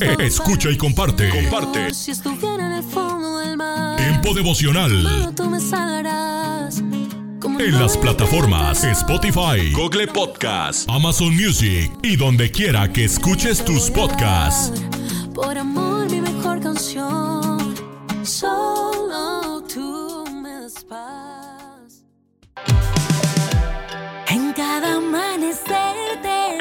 Eh, escucha y comparte. Comparte. Si estuviera en el fondo del mar. Tiempo devocional. tú me salvarás. En las plataformas Spotify, Google Podcast, Amazon Music y donde quiera que escuches tus podcasts. Por amor, mi mejor canción. Solo tú me das paz. En cada amanecer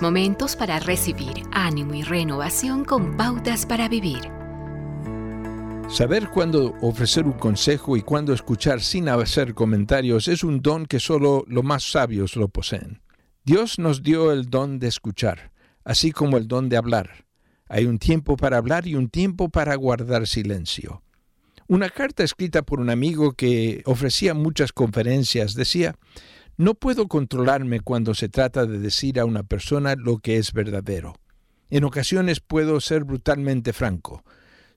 Momentos para recibir ánimo y renovación con pautas para vivir. Saber cuándo ofrecer un consejo y cuándo escuchar sin hacer comentarios es un don que solo los más sabios lo poseen. Dios nos dio el don de escuchar. así como el don de hablar. Hay un tiempo para hablar y un tiempo para guardar silencio. Una carta escrita por un amigo que ofrecía muchas conferencias decía, no puedo controlarme cuando se trata de decir a una persona lo que es verdadero. En ocasiones puedo ser brutalmente franco.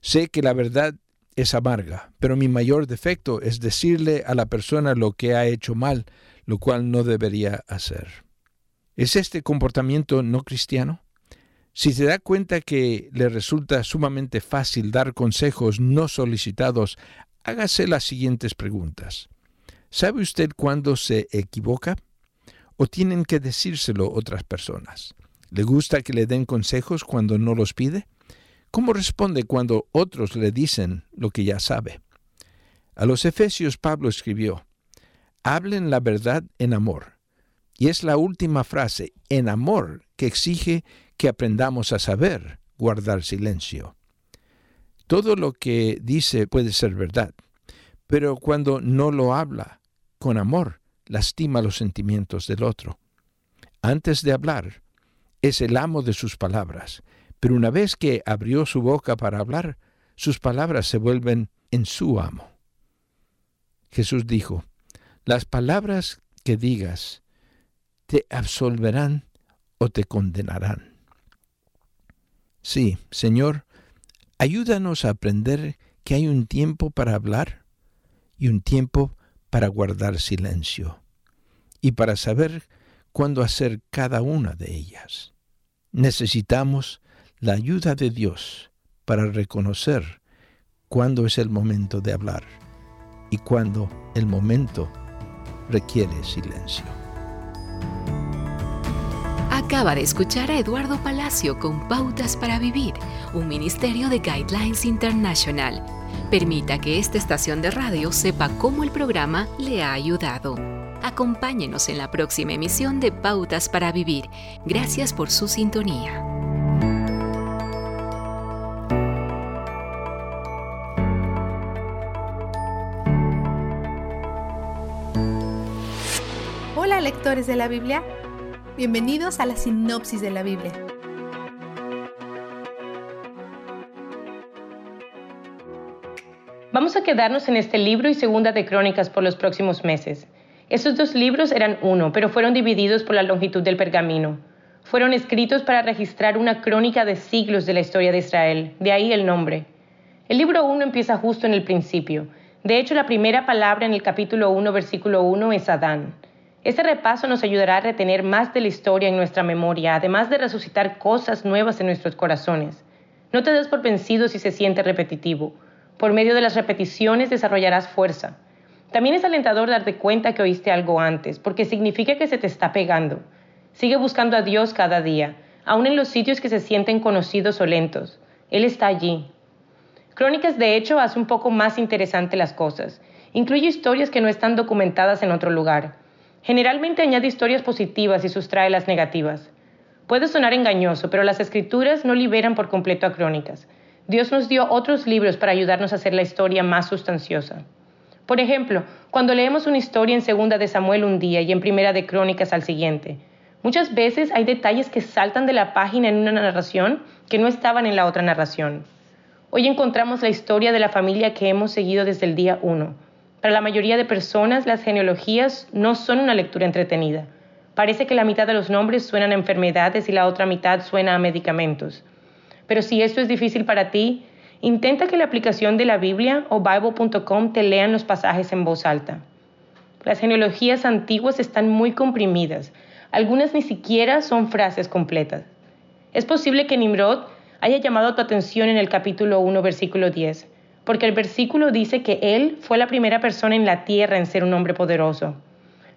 Sé que la verdad es amarga, pero mi mayor defecto es decirle a la persona lo que ha hecho mal, lo cual no debería hacer. ¿Es este comportamiento no cristiano? Si se da cuenta que le resulta sumamente fácil dar consejos no solicitados, hágase las siguientes preguntas. ¿Sabe usted cuándo se equivoca? ¿O tienen que decírselo otras personas? ¿Le gusta que le den consejos cuando no los pide? ¿Cómo responde cuando otros le dicen lo que ya sabe? A los Efesios Pablo escribió, Hablen la verdad en amor. Y es la última frase, en amor, que exige que aprendamos a saber guardar silencio. Todo lo que dice puede ser verdad, pero cuando no lo habla con amor, lastima los sentimientos del otro. Antes de hablar, es el amo de sus palabras, pero una vez que abrió su boca para hablar, sus palabras se vuelven en su amo. Jesús dijo, las palabras que digas te absolverán o te condenarán. Sí, Señor, ayúdanos a aprender que hay un tiempo para hablar y un tiempo para guardar silencio, y para saber cuándo hacer cada una de ellas. Necesitamos la ayuda de Dios para reconocer cuándo es el momento de hablar y cuándo el momento requiere silencio. Acaba de escuchar a Eduardo Palacio con Pautas para Vivir, un ministerio de Guidelines International. Permita que esta estación de radio sepa cómo el programa le ha ayudado. Acompáñenos en la próxima emisión de Pautas para Vivir. Gracias por su sintonía. Hola lectores de la Biblia, bienvenidos a la sinopsis de la Biblia. Vamos a quedarnos en este libro y segunda de Crónicas por los próximos meses. Estos dos libros eran uno, pero fueron divididos por la longitud del pergamino. Fueron escritos para registrar una crónica de siglos de la historia de Israel, de ahí el nombre. El libro 1 empieza justo en el principio. De hecho, la primera palabra en el capítulo 1, versículo 1 es Adán. Este repaso nos ayudará a retener más de la historia en nuestra memoria, además de resucitar cosas nuevas en nuestros corazones. No te des por vencido si se siente repetitivo. Por medio de las repeticiones desarrollarás fuerza. También es alentador darte cuenta que oíste algo antes, porque significa que se te está pegando. Sigue buscando a Dios cada día, aun en los sitios que se sienten conocidos o lentos. Él está allí. Crónicas, de hecho, hace un poco más interesante las cosas. Incluye historias que no están documentadas en otro lugar. Generalmente añade historias positivas y sustrae las negativas. Puede sonar engañoso, pero las escrituras no liberan por completo a crónicas. Dios nos dio otros libros para ayudarnos a hacer la historia más sustanciosa. Por ejemplo, cuando leemos una historia en Segunda de Samuel un día y en Primera de Crónicas al siguiente, muchas veces hay detalles que saltan de la página en una narración que no estaban en la otra narración. Hoy encontramos la historia de la familia que hemos seguido desde el día 1 para la mayoría de personas, las genealogías no son una lectura entretenida. Parece que la mitad de los nombres suenan a enfermedades y la otra mitad suena a medicamentos. Pero si esto es difícil para ti, intenta que la aplicación de la Biblia o Bible.com te lean los pasajes en voz alta. Las genealogías antiguas están muy comprimidas. Algunas ni siquiera son frases completas. Es posible que Nimrod haya llamado tu atención en el capítulo 1, versículo 10 porque el versículo dice que él fue la primera persona en la tierra en ser un hombre poderoso.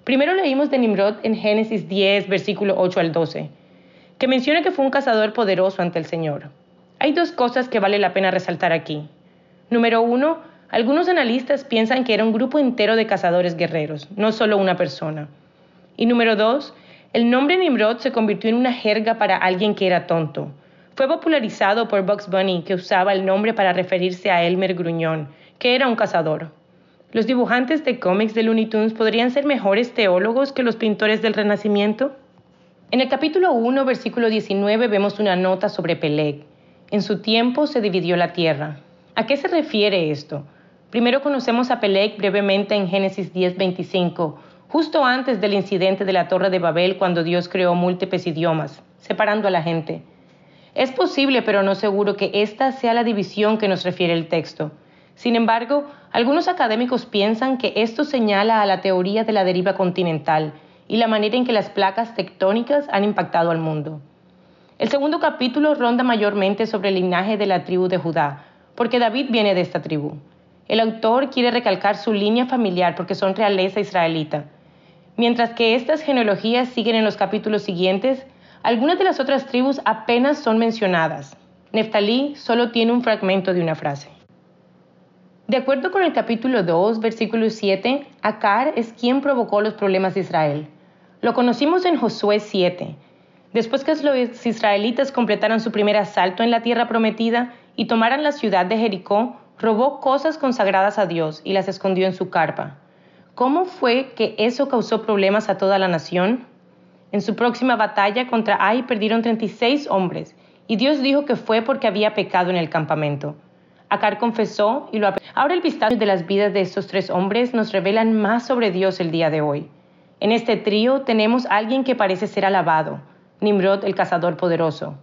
Primero leímos de Nimrod en Génesis 10, versículo 8 al 12, que menciona que fue un cazador poderoso ante el Señor. Hay dos cosas que vale la pena resaltar aquí. Número uno, algunos analistas piensan que era un grupo entero de cazadores guerreros, no solo una persona. Y número dos, el nombre Nimrod se convirtió en una jerga para alguien que era tonto, fue popularizado por Bugs Bunny, que usaba el nombre para referirse a Elmer Gruñón, que era un cazador. ¿Los dibujantes de cómics de Looney Tunes podrían ser mejores teólogos que los pintores del Renacimiento? En el capítulo 1, versículo 19, vemos una nota sobre Peleg. En su tiempo se dividió la tierra. ¿A qué se refiere esto? Primero conocemos a Peleg brevemente en Génesis 10:25, justo antes del incidente de la Torre de Babel cuando Dios creó múltiples idiomas, separando a la gente. Es posible, pero no seguro, que esta sea la división que nos refiere el texto. Sin embargo, algunos académicos piensan que esto señala a la teoría de la deriva continental y la manera en que las placas tectónicas han impactado al mundo. El segundo capítulo ronda mayormente sobre el linaje de la tribu de Judá, porque David viene de esta tribu. El autor quiere recalcar su línea familiar porque son realeza israelita. Mientras que estas genealogías siguen en los capítulos siguientes, algunas de las otras tribus apenas son mencionadas. Neftalí solo tiene un fragmento de una frase. De acuerdo con el capítulo 2, versículo 7, Acar es quien provocó los problemas de Israel. Lo conocimos en Josué 7. Después que los israelitas completaran su primer asalto en la tierra prometida y tomaran la ciudad de Jericó, robó cosas consagradas a Dios y las escondió en su carpa. ¿Cómo fue que eso causó problemas a toda la nación? En su próxima batalla contra Ai perdieron 36 hombres, y Dios dijo que fue porque había pecado en el campamento. Acar confesó y lo Ahora el vistazo de las vidas de estos tres hombres nos revelan más sobre Dios el día de hoy. En este trío tenemos a alguien que parece ser alabado, Nimrod el cazador poderoso.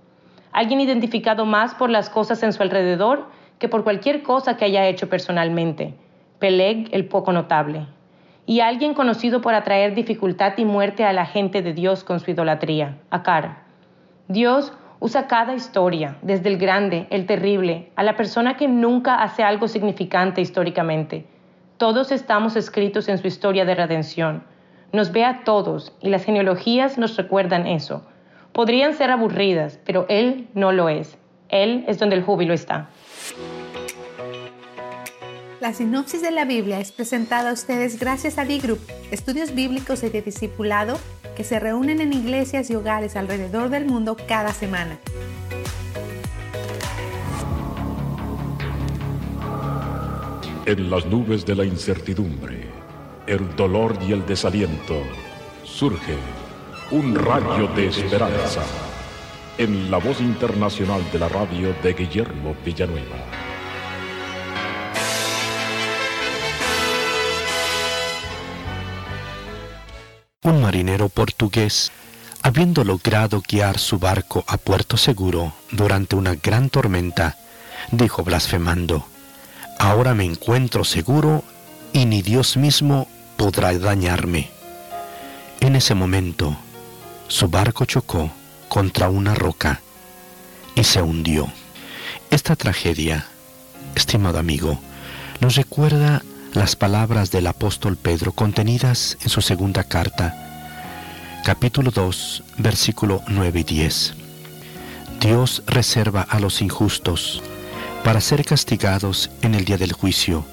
Alguien identificado más por las cosas en su alrededor que por cualquier cosa que haya hecho personalmente, Peleg el poco notable, y alguien conocido por atraer dificultad y muerte a la gente de Dios con su idolatría, Acar. Dios usa cada historia, desde el grande, el terrible, a la persona que nunca hace algo significante históricamente. Todos estamos escritos en su historia de redención. Nos ve a todos y las genealogías nos recuerdan eso. Podrían ser aburridas, pero Él no lo es. Él es donde el júbilo está. La sinopsis de la Biblia es presentada a ustedes gracias a D-Group, estudios bíblicos y de discipulado que se reúnen en iglesias y hogares alrededor del mundo cada semana. En las nubes de la incertidumbre, el dolor y el desaliento, surge un rayo de esperanza en la voz internacional de la radio de Guillermo Villanueva. Un marinero portugués, habiendo logrado guiar su barco a puerto seguro durante una gran tormenta, dijo blasfemando, Ahora me encuentro seguro y ni Dios mismo podrá dañarme. En ese momento, su barco chocó contra una roca y se hundió. Esta tragedia, estimado amigo, nos recuerda las palabras del apóstol Pedro contenidas en su segunda carta, capítulo 2, versículo 9 y 10. Dios reserva a los injustos para ser castigados en el día del juicio,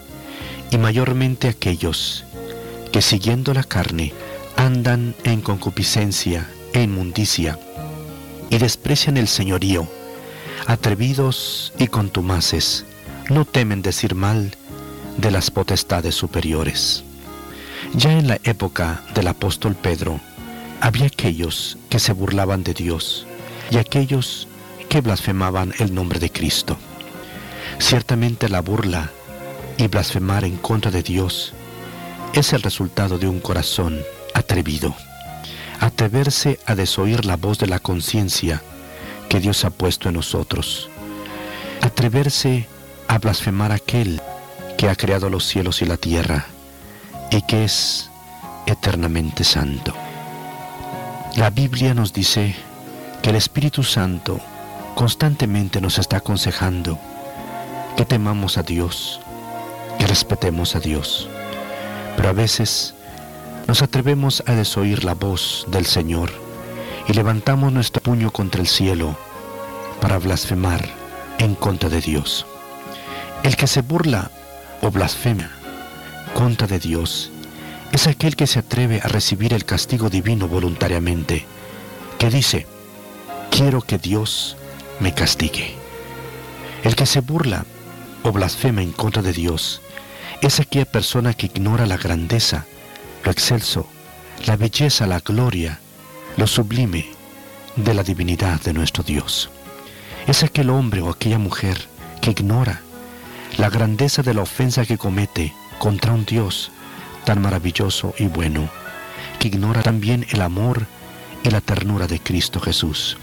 y mayormente aquellos que siguiendo la carne andan en concupiscencia e inmundicia, y desprecian el señorío, atrevidos y contumaces, no temen decir mal de las potestades superiores. Ya en la época del apóstol Pedro, había aquellos que se burlaban de Dios y aquellos que blasfemaban el nombre de Cristo. Ciertamente la burla y blasfemar en contra de Dios es el resultado de un corazón atrevido. Atreverse a desoír la voz de la conciencia que Dios ha puesto en nosotros. Atreverse a blasfemar aquel que ha creado los cielos y la tierra y que es eternamente santo. La Biblia nos dice que el Espíritu Santo constantemente nos está aconsejando que temamos a Dios, que respetemos a Dios, pero a veces nos atrevemos a desoír la voz del Señor y levantamos nuestro puño contra el cielo para blasfemar en contra de Dios. El que se burla o blasfema contra de Dios es aquel que se atreve a recibir el castigo divino voluntariamente, que dice, quiero que Dios me castigue. El que se burla o blasfema en contra de Dios es aquella persona que ignora la grandeza, lo excelso, la belleza, la gloria, lo sublime de la divinidad de nuestro Dios. Es aquel hombre o aquella mujer que ignora la grandeza de la ofensa que comete contra un Dios tan maravilloso y bueno, que ignora también el amor y la ternura de Cristo Jesús.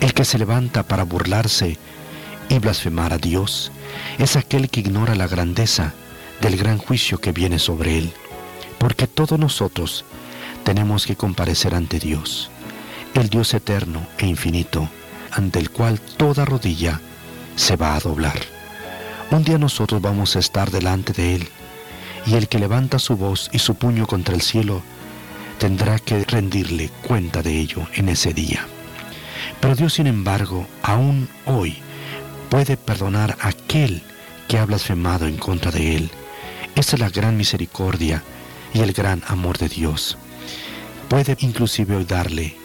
El que se levanta para burlarse y blasfemar a Dios es aquel que ignora la grandeza del gran juicio que viene sobre él, porque todos nosotros tenemos que comparecer ante Dios, el Dios eterno e infinito, ante el cual toda rodilla se va a doblar. Un día nosotros vamos a estar delante de Él, y el que levanta su voz y su puño contra el cielo tendrá que rendirle cuenta de ello en ese día. Pero Dios, sin embargo, aún hoy puede perdonar a aquel que ha blasfemado en contra de Él. Esa es la gran misericordia y el gran amor de Dios. Puede inclusive darle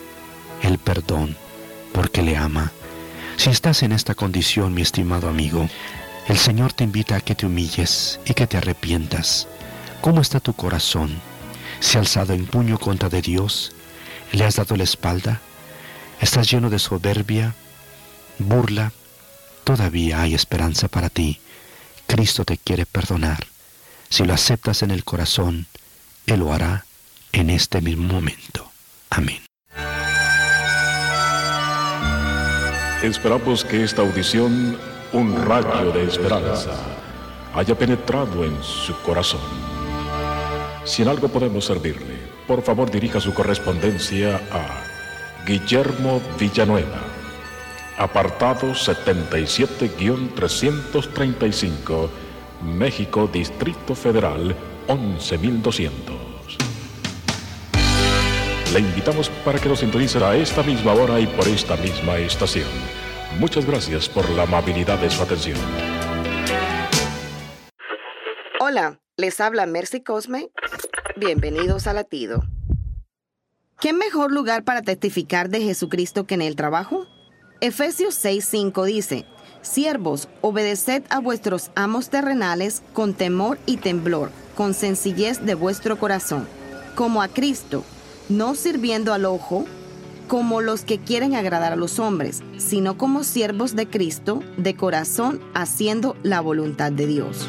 el perdón porque le ama. Si estás en esta condición, mi estimado amigo, el Señor te invita a que te humilles y que te arrepientas. ¿Cómo está tu corazón? ¿Se ha alzado en puño contra de Dios? ¿Le has dado la espalda? ¿Estás lleno de soberbia, burla? Todavía hay esperanza para ti. Cristo te quiere perdonar. Si lo aceptas en el corazón, Él lo hará en este mismo momento. Amén. Esperamos que esta audición, un rayo de esperanza, haya penetrado en su corazón. Si en algo podemos servirle, por favor dirija su correspondencia a Guillermo Villanueva, apartado 77-335, México, Distrito Federal, 11200. Le invitamos para que nos sintonice a esta misma hora y por esta misma estación. Muchas gracias por la amabilidad de su atención. Hola, les habla Mercy Cosme. Bienvenidos a Latido. ¿Qué mejor lugar para testificar de Jesucristo que en el trabajo? Efesios 6:5 dice, Siervos, obedeced a vuestros amos terrenales con temor y temblor, con sencillez de vuestro corazón, como a Cristo, no sirviendo al ojo, como los que quieren agradar a los hombres, sino como siervos de Cristo, de corazón, haciendo la voluntad de Dios.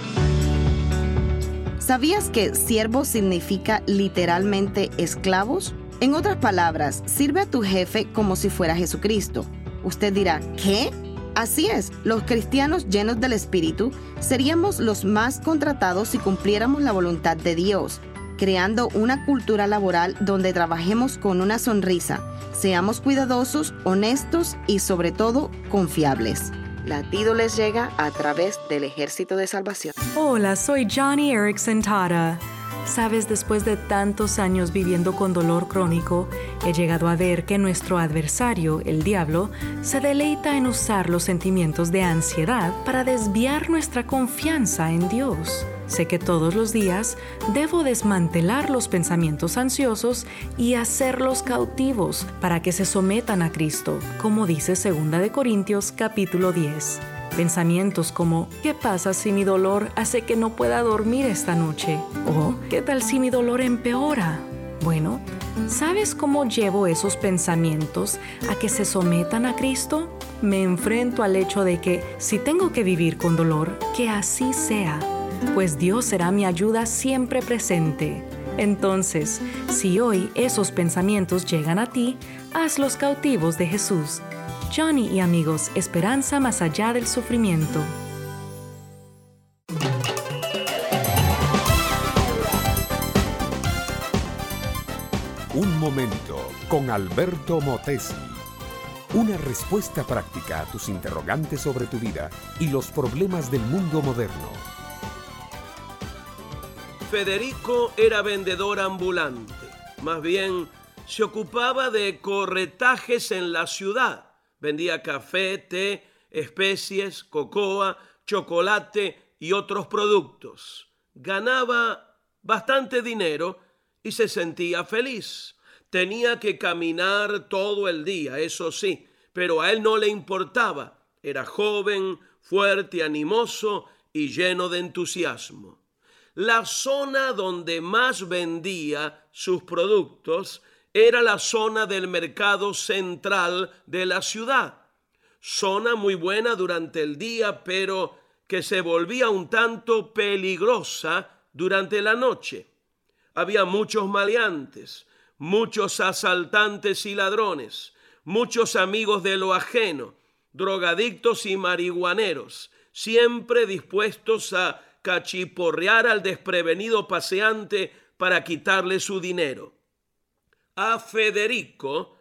¿Sabías que siervo significa literalmente esclavos? En otras palabras, sirve a tu jefe como si fuera Jesucristo. Usted dirá, ¿qué? Así es, los cristianos llenos del Espíritu seríamos los más contratados si cumpliéramos la voluntad de Dios, creando una cultura laboral donde trabajemos con una sonrisa, seamos cuidadosos, honestos y sobre todo confiables. Latido les llega a través del Ejército de Salvación. Hola, soy Johnny Erickson Tara. Sabes, después de tantos años viviendo con dolor crónico, he llegado a ver que nuestro adversario, el diablo, se deleita en usar los sentimientos de ansiedad para desviar nuestra confianza en Dios. Sé que todos los días debo desmantelar los pensamientos ansiosos y hacerlos cautivos para que se sometan a Cristo, como dice 2 de Corintios capítulo 10. Pensamientos como ¿qué pasa si mi dolor hace que no pueda dormir esta noche? ¿O qué tal si mi dolor empeora? Bueno, ¿sabes cómo llevo esos pensamientos a que se sometan a Cristo? Me enfrento al hecho de que si tengo que vivir con dolor, que así sea pues Dios será mi ayuda siempre presente. Entonces, si hoy esos pensamientos llegan a ti, hazlos cautivos de Jesús. Johnny y amigos, esperanza más allá del sufrimiento. Un momento con Alberto Motesi. Una respuesta práctica a tus interrogantes sobre tu vida y los problemas del mundo moderno. Federico era vendedor ambulante, más bien se ocupaba de corretajes en la ciudad. Vendía café, té, especies, cocoa, chocolate y otros productos. Ganaba bastante dinero y se sentía feliz. Tenía que caminar todo el día, eso sí, pero a él no le importaba. Era joven, fuerte, animoso y lleno de entusiasmo. La zona donde más vendía sus productos era la zona del mercado central de la ciudad. Zona muy buena durante el día, pero que se volvía un tanto peligrosa durante la noche. Había muchos maleantes, muchos asaltantes y ladrones, muchos amigos de lo ajeno, drogadictos y marihuaneros, siempre dispuestos a cachiporrear al desprevenido paseante para quitarle su dinero. A Federico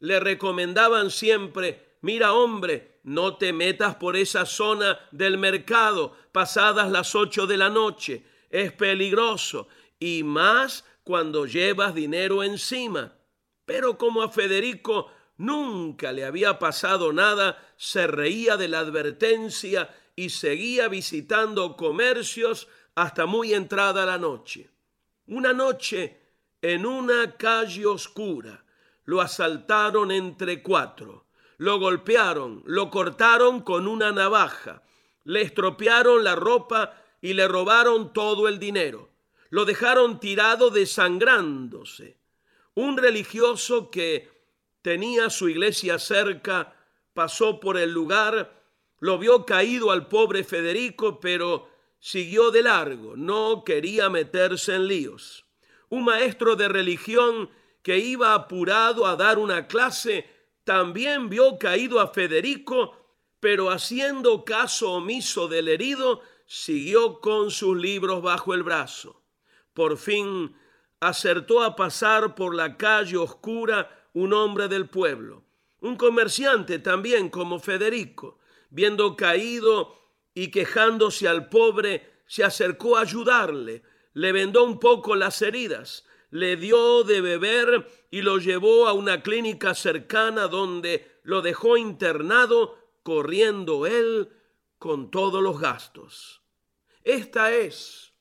le recomendaban siempre, mira hombre, no te metas por esa zona del mercado pasadas las ocho de la noche, es peligroso, y más cuando llevas dinero encima. Pero como a Federico nunca le había pasado nada, se reía de la advertencia y seguía visitando comercios hasta muy entrada la noche. Una noche, en una calle oscura, lo asaltaron entre cuatro, lo golpearon, lo cortaron con una navaja, le estropearon la ropa y le robaron todo el dinero. Lo dejaron tirado desangrándose. Un religioso que tenía su iglesia cerca pasó por el lugar, lo vio caído al pobre Federico, pero siguió de largo, no quería meterse en líos. Un maestro de religión que iba apurado a dar una clase también vio caído a Federico, pero haciendo caso omiso del herido, siguió con sus libros bajo el brazo. Por fin acertó a pasar por la calle oscura un hombre del pueblo, un comerciante también como Federico, viendo caído y quejándose al pobre, se acercó a ayudarle, le vendó un poco las heridas, le dio de beber y lo llevó a una clínica cercana donde lo dejó internado, corriendo él con todos los gastos. Esta es,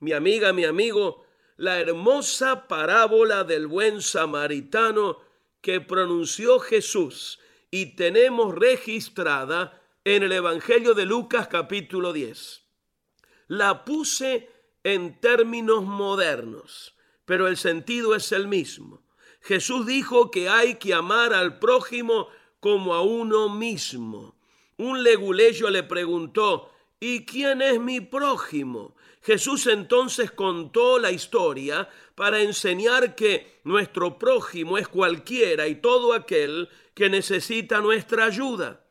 mi amiga, mi amigo, la hermosa parábola del buen samaritano que pronunció Jesús y tenemos registrada en el Evangelio de Lucas capítulo 10. La puse en términos modernos, pero el sentido es el mismo. Jesús dijo que hay que amar al prójimo como a uno mismo. Un leguleyo le preguntó, ¿y quién es mi prójimo? Jesús entonces contó la historia para enseñar que nuestro prójimo es cualquiera y todo aquel que necesita nuestra ayuda.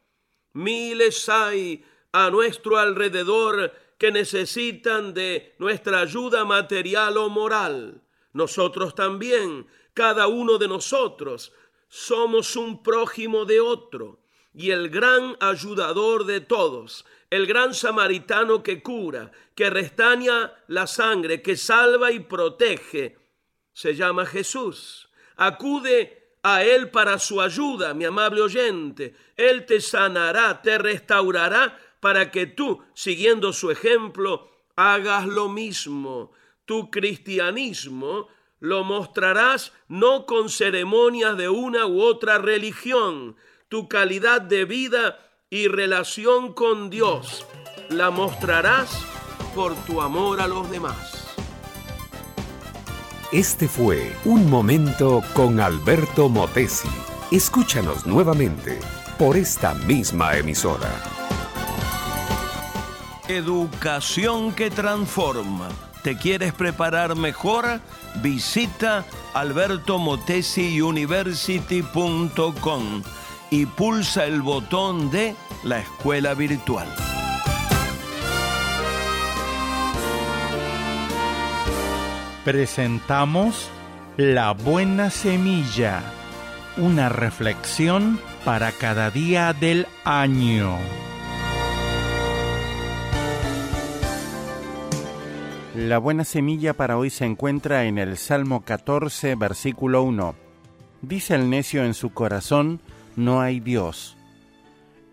Miles hay a nuestro alrededor que necesitan de nuestra ayuda material o moral. Nosotros también, cada uno de nosotros, somos un prójimo de otro y el gran ayudador de todos, el gran samaritano que cura, que restaña la sangre, que salva y protege, se llama Jesús. Acude a Él para su ayuda, mi amable oyente. Él te sanará, te restaurará para que tú, siguiendo su ejemplo, hagas lo mismo. Tu cristianismo lo mostrarás no con ceremonias de una u otra religión. Tu calidad de vida y relación con Dios la mostrarás por tu amor a los demás. Este fue Un Momento con Alberto Motesi. Escúchanos nuevamente por esta misma emisora. Educación que transforma. ¿Te quieres preparar mejor? Visita albertomotesiuniversity.com y pulsa el botón de la escuela virtual. presentamos La Buena Semilla, una reflexión para cada día del año. La buena semilla para hoy se encuentra en el Salmo 14, versículo 1. Dice el necio en su corazón, no hay Dios.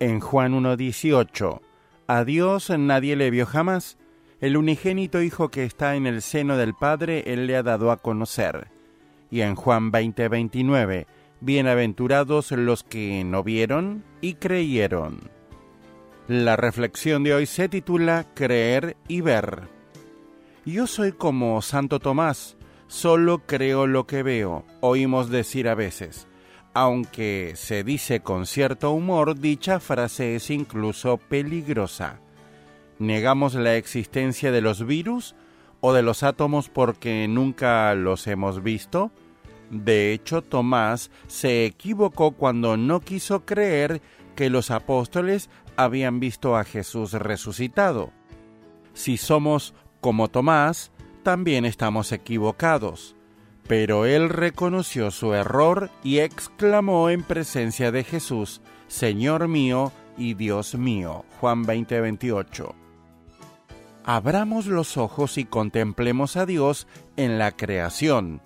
En Juan 1.18, a Dios nadie le vio jamás, el unigénito Hijo que está en el seno del Padre, Él le ha dado a conocer. Y en Juan 20, bienaventurados los que no vieron y creyeron. La reflexión de hoy se titula Creer y ver. Yo soy como Santo Tomás, solo creo lo que veo, oímos decir a veces. Aunque se dice con cierto humor, dicha frase es incluso peligrosa. ¿Negamos la existencia de los virus o de los átomos porque nunca los hemos visto? De hecho, Tomás se equivocó cuando no quiso creer que los apóstoles habían visto a Jesús resucitado. Si somos como Tomás, también estamos equivocados. Pero él reconoció su error y exclamó en presencia de Jesús, Señor mío y Dios mío. Juan 20:28. Abramos los ojos y contemplemos a Dios en la creación,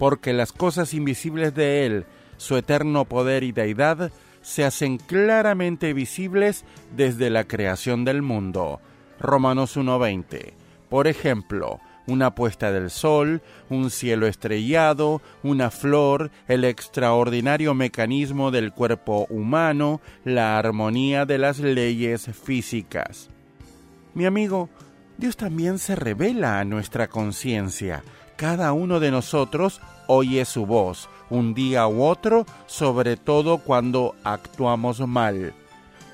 porque las cosas invisibles de Él, su eterno poder y deidad, se hacen claramente visibles desde la creación del mundo. Romanos 1:20. Por ejemplo, una puesta del sol, un cielo estrellado, una flor, el extraordinario mecanismo del cuerpo humano, la armonía de las leyes físicas. Mi amigo, Dios también se revela a nuestra conciencia. Cada uno de nosotros oye su voz, un día u otro, sobre todo cuando actuamos mal.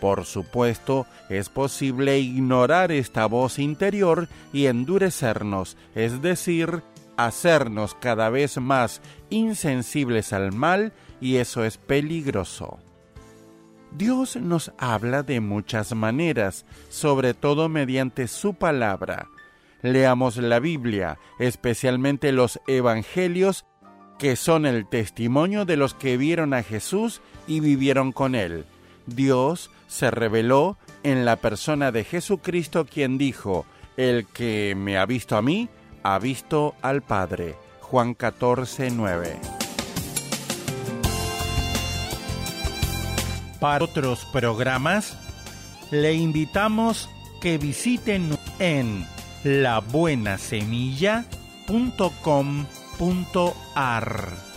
Por supuesto, es posible ignorar esta voz interior y endurecernos, es decir, hacernos cada vez más insensibles al mal y eso es peligroso. Dios nos habla de muchas maneras, sobre todo mediante su palabra. Leamos la Biblia, especialmente los Evangelios, que son el testimonio de los que vieron a Jesús y vivieron con él. Dios se reveló en la persona de Jesucristo quien dijo, el que me ha visto a mí, ha visto al Padre. Juan 14, 9. Para otros programas, le invitamos que visiten en labuenasemilla.com.ar.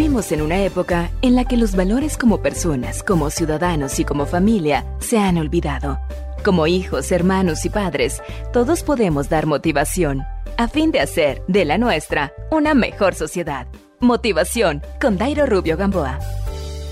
Vivimos en una época en la que los valores como personas, como ciudadanos y como familia se han olvidado. Como hijos, hermanos y padres, todos podemos dar motivación a fin de hacer de la nuestra una mejor sociedad. Motivación con Dairo Rubio Gamboa.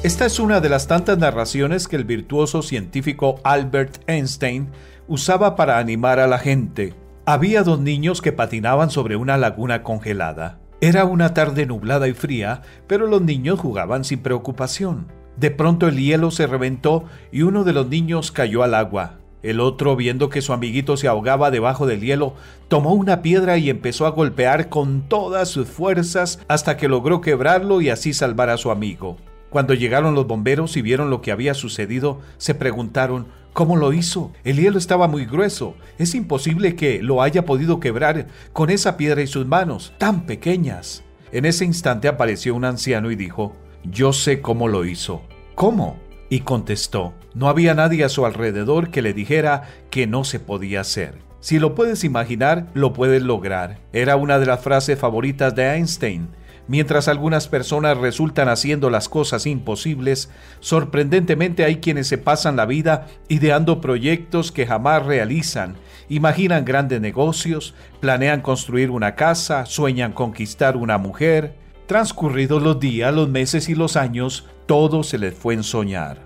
Esta es una de las tantas narraciones que el virtuoso científico Albert Einstein usaba para animar a la gente. Había dos niños que patinaban sobre una laguna congelada. Era una tarde nublada y fría, pero los niños jugaban sin preocupación. De pronto el hielo se reventó y uno de los niños cayó al agua. El otro, viendo que su amiguito se ahogaba debajo del hielo, tomó una piedra y empezó a golpear con todas sus fuerzas hasta que logró quebrarlo y así salvar a su amigo. Cuando llegaron los bomberos y vieron lo que había sucedido, se preguntaron ¿Cómo lo hizo? El hielo estaba muy grueso. Es imposible que lo haya podido quebrar con esa piedra y sus manos, tan pequeñas. En ese instante apareció un anciano y dijo, Yo sé cómo lo hizo. ¿Cómo? Y contestó, no había nadie a su alrededor que le dijera que no se podía hacer. Si lo puedes imaginar, lo puedes lograr. Era una de las frases favoritas de Einstein Mientras algunas personas resultan haciendo las cosas imposibles, sorprendentemente hay quienes se pasan la vida ideando proyectos que jamás realizan, imaginan grandes negocios, planean construir una casa, sueñan conquistar una mujer. Transcurridos los días, los meses y los años, todo se les fue en soñar.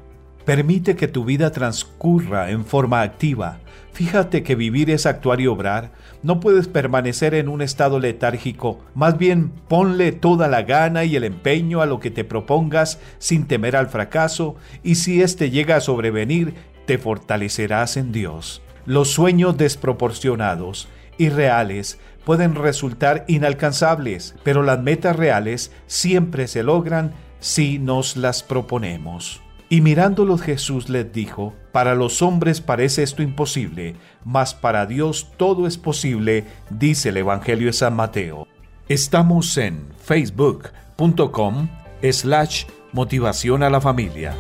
Permite que tu vida transcurra en forma activa. Fíjate que vivir es actuar y obrar. No puedes permanecer en un estado letárgico. Más bien, ponle toda la gana y el empeño a lo que te propongas sin temer al fracaso y si éste llega a sobrevenir, te fortalecerás en Dios. Los sueños desproporcionados, irreales, pueden resultar inalcanzables, pero las metas reales siempre se logran si nos las proponemos. Y mirándolos Jesús les dijo, Para los hombres parece esto imposible, mas para Dios todo es posible, dice el Evangelio de San Mateo. Estamos en facebook.com slash motivación a la familia.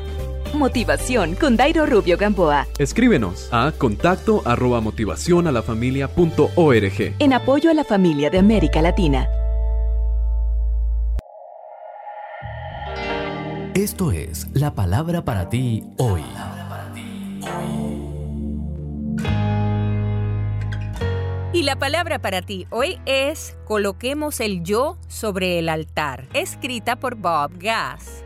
Motivación con Dairo Rubio Gamboa. Escríbenos a contacto arroba motivación a la familia punto org. En apoyo a la familia de América Latina. Esto es la palabra para ti hoy. Y la palabra para ti hoy es Coloquemos el yo sobre el altar, escrita por Bob Gass.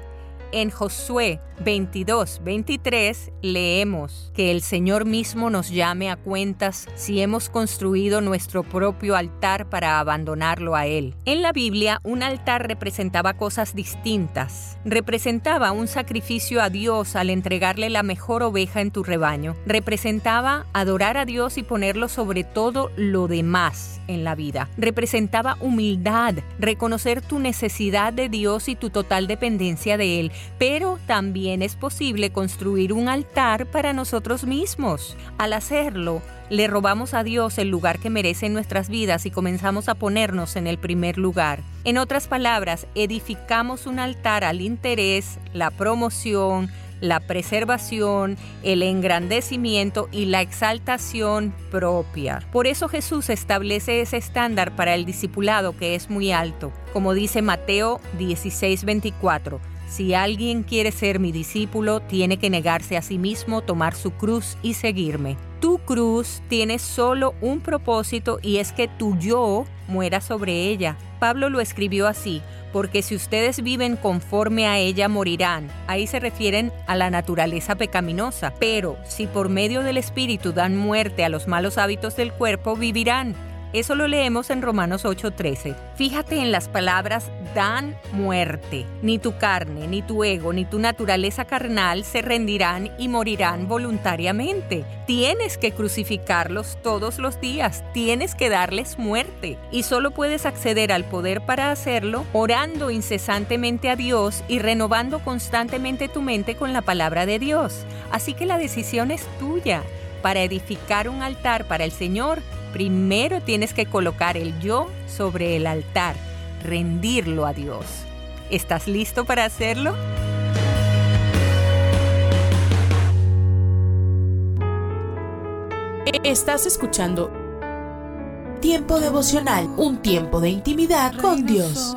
En Josué 22, 23 leemos que el Señor mismo nos llame a cuentas si hemos construido nuestro propio altar para abandonarlo a Él. En la Biblia, un altar representaba cosas distintas. Representaba un sacrificio a Dios al entregarle la mejor oveja en tu rebaño. Representaba adorar a Dios y ponerlo sobre todo lo demás en la vida. Representaba humildad, reconocer tu necesidad de Dios y tu total dependencia de Él, pero también es posible construir un altar para nosotros mismos. Al hacerlo, le robamos a Dios el lugar que merece en nuestras vidas y comenzamos a ponernos en el primer lugar. En otras palabras, edificamos un altar al interés, la promoción, la preservación, el engrandecimiento y la exaltación propia. Por eso Jesús establece ese estándar para el discipulado que es muy alto, como dice Mateo 16:24. Si alguien quiere ser mi discípulo, tiene que negarse a sí mismo, tomar su cruz y seguirme. Tu cruz tiene solo un propósito y es que tu yo muera sobre ella. Pablo lo escribió así, porque si ustedes viven conforme a ella morirán. Ahí se refieren a la naturaleza pecaminosa. Pero si por medio del Espíritu dan muerte a los malos hábitos del cuerpo, vivirán. Eso lo leemos en Romanos 8:13. Fíjate en las palabras dan muerte. Ni tu carne, ni tu ego, ni tu naturaleza carnal se rendirán y morirán voluntariamente. Tienes que crucificarlos todos los días, tienes que darles muerte. Y solo puedes acceder al poder para hacerlo orando incesantemente a Dios y renovando constantemente tu mente con la palabra de Dios. Así que la decisión es tuya. Para edificar un altar para el Señor, primero tienes que colocar el yo sobre el altar, rendirlo a Dios. ¿Estás listo para hacerlo? Estás escuchando Tiempo devocional, un tiempo de intimidad con Dios.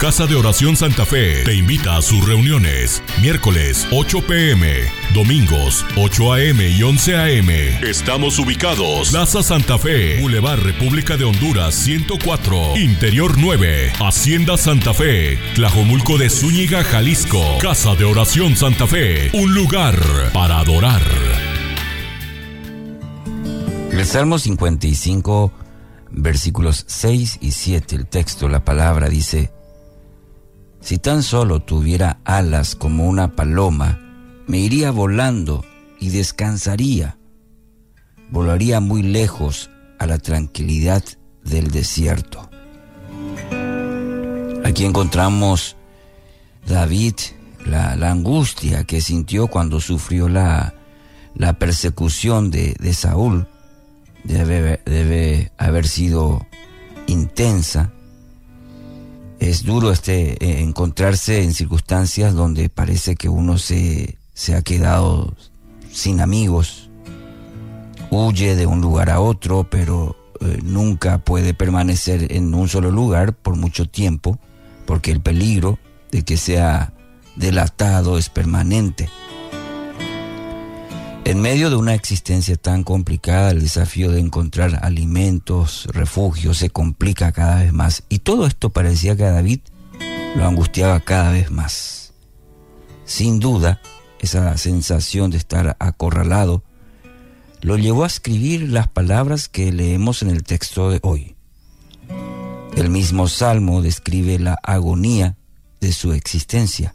Casa de Oración Santa Fe te invita a sus reuniones. Miércoles 8 pm, domingos 8 am y 11 am. Estamos ubicados. Plaza Santa Fe, Boulevard República de Honduras 104, Interior 9, Hacienda Santa Fe, Tlajomulco de Zúñiga, Jalisco. Casa de Oración Santa Fe, un lugar para adorar. El Salmo 55, versículos 6 y 7, el texto, la palabra dice, Si tan solo tuviera alas como una paloma, me iría volando y descansaría. Volaría muy lejos a la tranquilidad del desierto. Aquí encontramos David, la, angustia que sintió cuando sufrió la, persecución de, Saúl debe haber sido intensa. Es duro este, eh, encontrarse en circunstancias donde parece que uno se, se ha quedado sin amigos, huye de un lugar a otro, pero eh, nunca puede permanecer en un solo lugar por mucho tiempo, porque el peligro de que sea delatado es permanente. En medio de una existencia tan complicada, el desafío de encontrar alimentos, refugios, se complica cada vez más. Y todo esto parecía que a David lo angustiaba cada vez más. Sin duda, esa sensación de estar acorralado lo llevó a escribir las palabras que leemos en el texto de hoy. El mismo salmo describe la agonía de su existencia.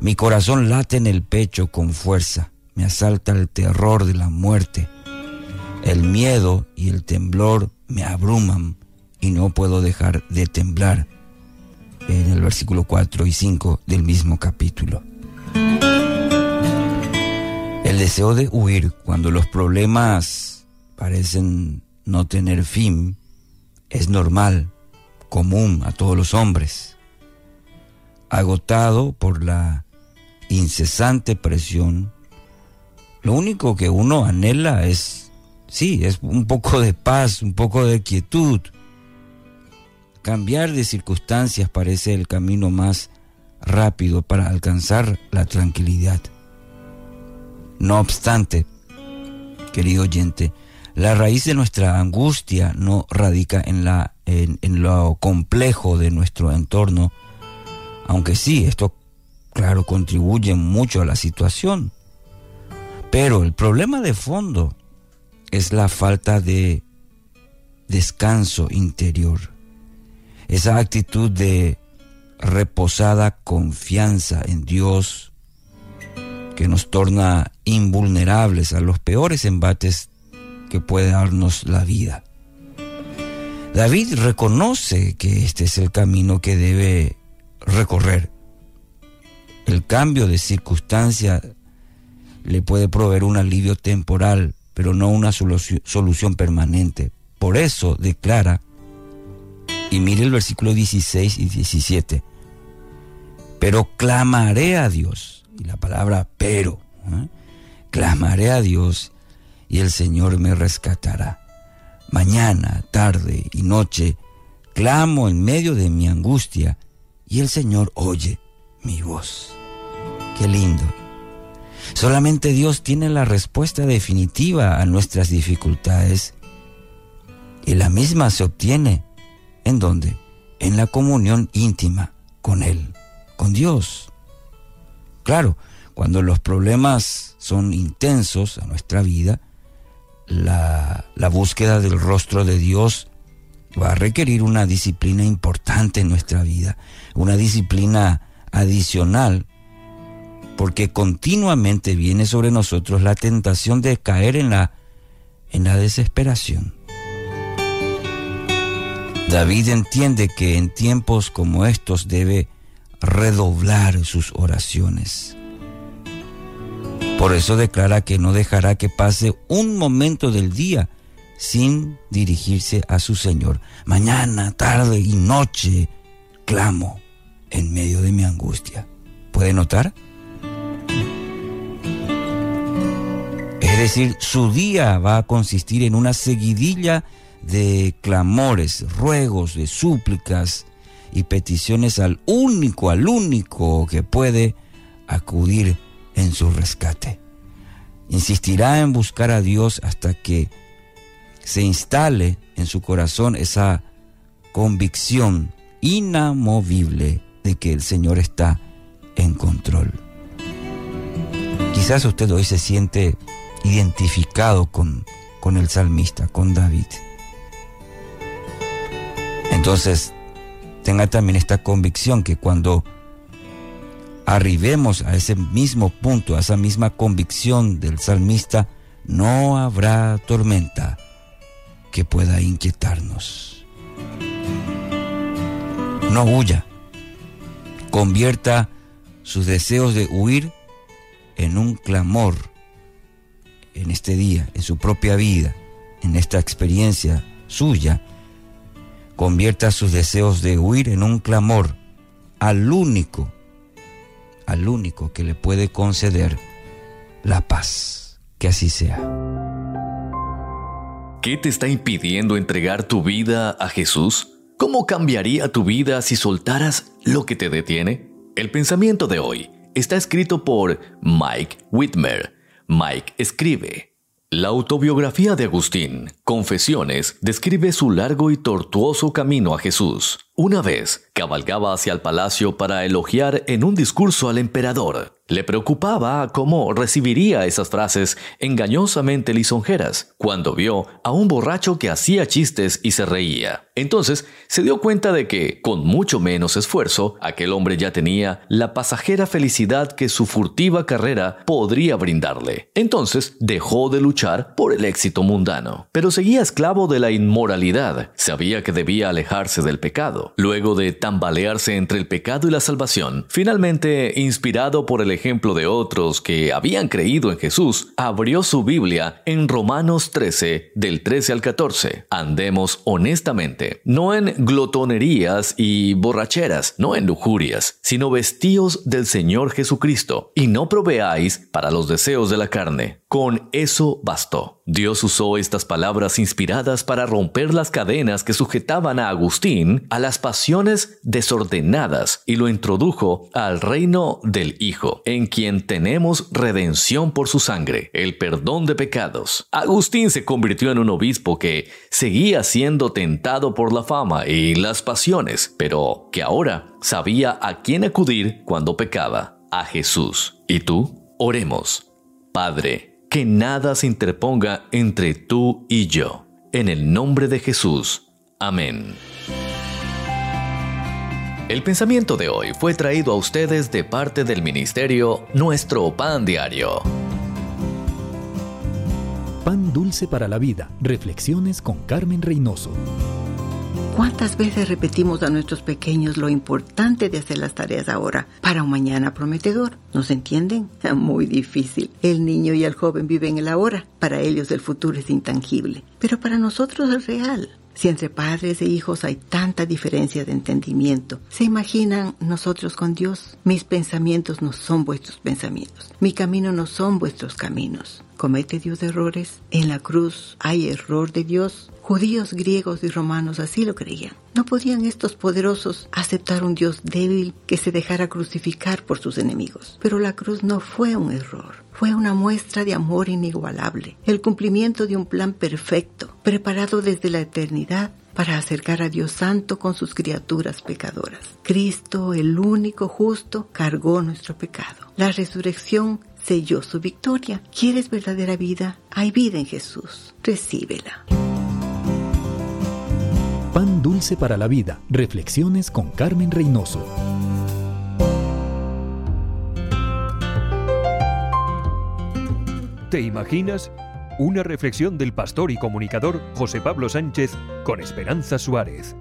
Mi corazón late en el pecho con fuerza, me asalta el terror de la muerte. El miedo y el temblor me abruman y no puedo dejar de temblar. En el versículo 4 y 5 del mismo capítulo. El deseo de huir cuando los problemas parecen no tener fin es normal, común a todos los hombres. Agotado por la incesante presión, lo único que uno anhela es, sí, es un poco de paz, un poco de quietud. Cambiar de circunstancias parece el camino más rápido para alcanzar la tranquilidad. No obstante, querido oyente, la raíz de nuestra angustia no radica en, la, en, lo complejo de nuestro entorno, aunque sí, esto, claro, contribuye mucho a la situación. Pero el problema de fondo es la falta de descanso interior, esa actitud de reposada confianza en Dios, que nos torna invulnerables a los peores embates que puede darnos la vida. David reconoce que este es el camino que debe recorrer. El cambio de circunstancia le puede proveer un alivio temporal, pero no una solución permanente. Por eso declara, y mire el versículo 16 y 17, pero clamaré a Dios y la palabra pero. ¿eh? Clamaré a Dios y el Señor me rescatará. Mañana, tarde y noche, clamo en medio de mi angustia y el Señor oye mi voz. Qué lindo. Solamente Dios tiene la respuesta definitiva a nuestras dificultades y la misma se obtiene en donde? En la comunión íntima con Él, con Dios. Claro, cuando los problemas son intensos a nuestra vida, la, búsqueda del rostro de Dios va a requerir una disciplina importante en nuestra vida, una disciplina adicional, porque continuamente viene sobre nosotros la tentación de caer en la, en la desesperación. David entiende que en tiempos como estos debe redoblar sus oraciones. Por eso declara que no dejará que pase un momento del día sin dirigirse a su Señor. Mañana, tarde y noche clamo en medio de mi angustia. ¿Puede notar? Decir, su día va a consistir en una seguidilla de clamores, ruegos, de súplicas, y peticiones al único, al único que puede acudir en su rescate. Insistirá en buscar a Dios hasta que se instale en su corazón esa convicción inamovible de que el Señor está en control. Quizás usted hoy se siente identificado con, con el salmista, con David. Entonces, tenga también esta convicción que cuando arribemos a ese mismo punto, a esa misma convicción del salmista, no habrá tormenta que pueda inquietarnos. No huya, convierta sus deseos de huir en un clamor en este día, en su propia vida, en esta experiencia suya, convierta sus deseos de huir en un clamor al único, al único que le puede conceder la paz. Que así sea. ¿Qué te está impidiendo entregar tu vida a Jesús? ¿Cómo cambiaría tu vida si soltaras lo que te detiene? El pensamiento de hoy está escrito por Mike Whitmer. Mike escribe. La autobiografía de Agustín, Confesiones, describe su largo y tortuoso camino a Jesús. Una vez, cabalgaba hacia el palacio para elogiar en un discurso al emperador. Le preocupaba cómo recibiría esas frases engañosamente lisonjeras cuando vio a un borracho que hacía chistes y se reía. Entonces se dio cuenta de que, con mucho menos esfuerzo, aquel hombre ya tenía la pasajera felicidad que su furtiva carrera podría brindarle. Entonces dejó de luchar por el éxito mundano, pero seguía esclavo de la inmoralidad. Sabía que debía alejarse del pecado. Luego de tambalearse entre el pecado y la salvación, finalmente, inspirado por el ejemplo de otros que habían creído en Jesús, abrió su Biblia en Romanos 13, del 13 al 14. Andemos honestamente, no en glotonerías y borracheras, no en lujurias, sino vestíos del Señor Jesucristo, y no proveáis para los deseos de la carne con eso bastó. Dios usó estas palabras inspiradas para romper las cadenas que sujetaban a Agustín a las pasiones desordenadas y lo introdujo al reino del Hijo, en quien tenemos redención por su sangre, el perdón de pecados. Agustín se convirtió en un obispo que seguía siendo tentado por la fama y las pasiones, pero que ahora sabía a quién acudir cuando pecaba, a Jesús. ¿Y tú? Oremos. Padre, que nada se interponga entre tú y yo. En el nombre de Jesús. Amén. El pensamiento de hoy fue traído a ustedes de parte del ministerio Nuestro Pan Diario. Pan dulce para la vida. Reflexiones con Carmen Reynoso. ¿Cuántas veces repetimos a nuestros pequeños lo importante de hacer las tareas ahora para un mañana prometedor? ¿Nos entienden? [laughs] Muy difícil. El niño y el joven viven el ahora. Para ellos el futuro es intangible. Pero para nosotros es real. Si entre padres e hijos hay tanta diferencia de entendimiento, ¿se imaginan nosotros con Dios? Mis pensamientos no son vuestros pensamientos. Mi camino no son vuestros caminos. ¿Comete Dios errores? En la cruz hay error de Dios. Judíos, griegos y romanos así lo creían. No podían estos poderosos aceptar un Dios débil que se dejara crucificar por sus enemigos. Pero la cruz no fue un error, fue una muestra de amor inigualable, el cumplimiento de un plan perfecto, preparado desde la eternidad para acercar a Dios Santo con sus criaturas pecadoras. Cristo, el único justo, cargó nuestro pecado. La resurrección selló su victoria. ¿Quieres verdadera vida? Hay vida en Jesús. Recíbela. Pan dulce para la vida. Reflexiones con Carmen Reynoso. ¿Te imaginas? Una reflexión del pastor y comunicador José Pablo Sánchez con Esperanza Suárez.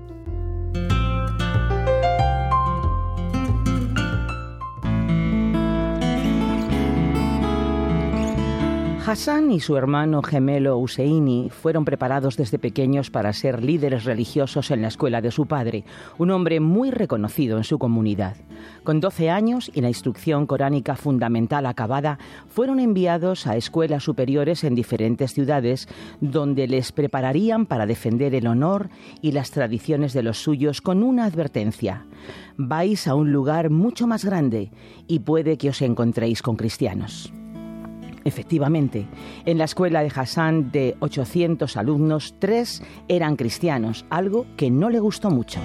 Hassan y su hermano gemelo Husseini fueron preparados desde pequeños para ser líderes religiosos en la escuela de su padre, un hombre muy reconocido en su comunidad. Con 12 años y la instrucción coránica fundamental acabada, fueron enviados a escuelas superiores en diferentes ciudades donde les prepararían para defender el honor y las tradiciones de los suyos con una advertencia. Vais a un lugar mucho más grande y puede que os encontréis con cristianos. Efectivamente, en la escuela de Hassan de 800 alumnos, tres eran cristianos, algo que no le gustó mucho.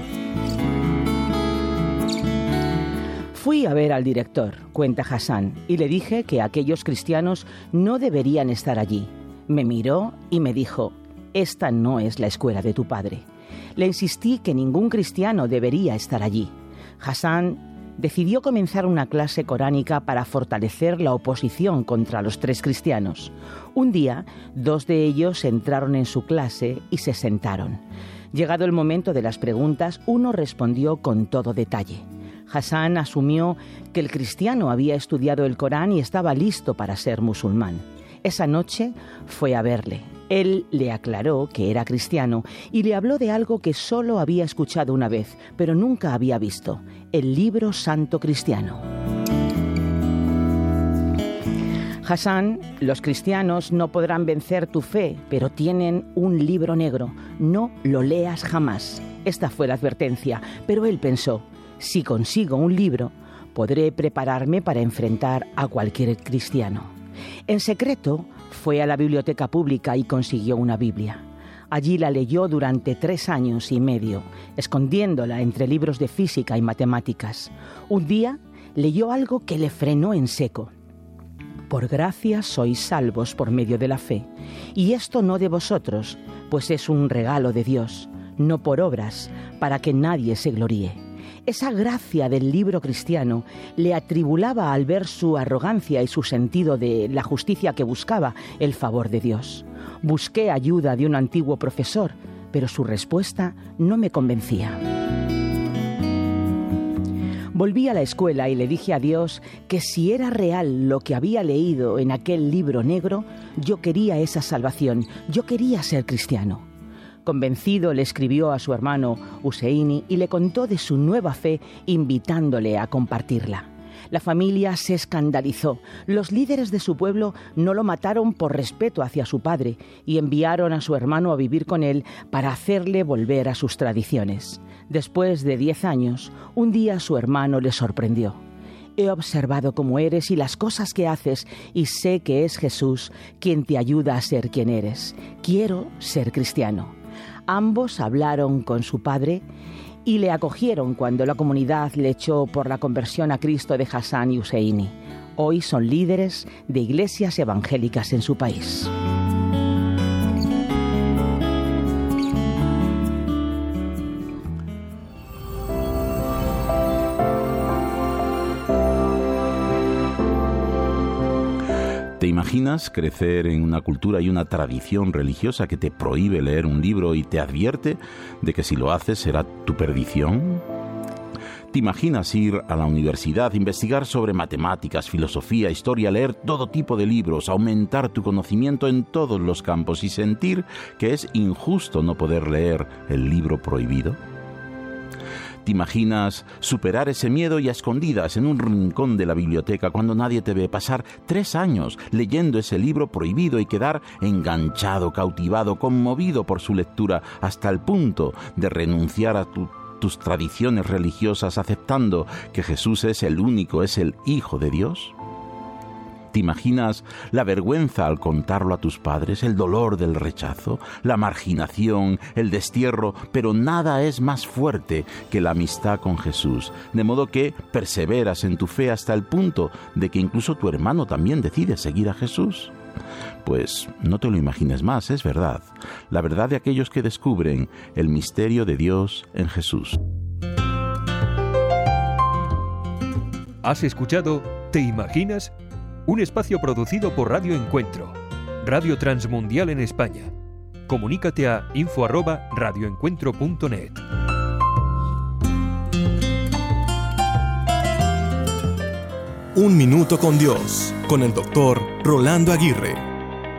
Fui a ver al director, cuenta Hassan, y le dije que aquellos cristianos no deberían estar allí. Me miró y me dijo, esta no es la escuela de tu padre. Le insistí que ningún cristiano debería estar allí. Hassan decidió comenzar una clase coránica para fortalecer la oposición contra los tres cristianos. Un día, dos de ellos entraron en su clase y se sentaron. Llegado el momento de las preguntas, uno respondió con todo detalle. Hassan asumió que el cristiano había estudiado el Corán y estaba listo para ser musulmán. Esa noche fue a verle. Él le aclaró que era cristiano y le habló de algo que solo había escuchado una vez, pero nunca había visto, el libro santo cristiano. Hassan, los cristianos no podrán vencer tu fe, pero tienen un libro negro. No lo leas jamás. Esta fue la advertencia, pero él pensó, si consigo un libro, podré prepararme para enfrentar a cualquier cristiano. En secreto, fue a la biblioteca pública y consiguió una Biblia. Allí la leyó durante tres años y medio, escondiéndola entre libros de física y matemáticas. Un día leyó algo que le frenó en seco. Por gracia sois salvos por medio de la fe, y esto no de vosotros, pues es un regalo de Dios, no por obras, para que nadie se gloríe. Esa gracia del libro cristiano le atribulaba al ver su arrogancia y su sentido de la justicia que buscaba el favor de Dios. Busqué ayuda de un antiguo profesor, pero su respuesta no me convencía. Volví a la escuela y le dije a Dios que si era real lo que había leído en aquel libro negro, yo quería esa salvación, yo quería ser cristiano. Convencido le escribió a su hermano Useini y le contó de su nueva fe invitándole a compartirla. La familia se escandalizó. Los líderes de su pueblo no lo mataron por respeto hacia su padre y enviaron a su hermano a vivir con él para hacerle volver a sus tradiciones. Después de diez años, un día su hermano le sorprendió. He observado cómo eres y las cosas que haces y sé que es Jesús quien te ayuda a ser quien eres. Quiero ser cristiano. Ambos hablaron con su padre y le acogieron cuando la comunidad le echó por la conversión a Cristo de Hassan y Husseini. Hoy son líderes de iglesias evangélicas en su país. ¿Te imaginas crecer en una cultura y una tradición religiosa que te prohíbe leer un libro y te advierte de que si lo haces será tu perdición? ¿Te imaginas ir a la universidad, investigar sobre matemáticas, filosofía, historia, leer todo tipo de libros, aumentar tu conocimiento en todos los campos y sentir que es injusto no poder leer el libro prohibido? ¿Te imaginas superar ese miedo y a escondidas en un rincón de la biblioteca cuando nadie te ve pasar tres años leyendo ese libro prohibido y quedar enganchado, cautivado, conmovido por su lectura hasta el punto de renunciar a tus tradiciones religiosas aceptando que Jesús es el único, es el Hijo de Dios? ¿Te imaginas la vergüenza al contarlo a tus padres, el dolor del rechazo, la marginación, el destierro? Pero nada es más fuerte que la amistad con Jesús, de modo que perseveras en tu fe hasta el punto de que incluso tu hermano también decide seguir a Jesús. Pues no te lo imagines más, es verdad, la verdad de aquellos que descubren el misterio de Dios en Jesús. ¿Has escuchado ¿Te imaginas? Un espacio producido por Radio Encuentro, Radio Transmundial en España. Comunícate a info@radioencuentro.net. Un minuto con Dios, con el doctor Rolando Aguirre.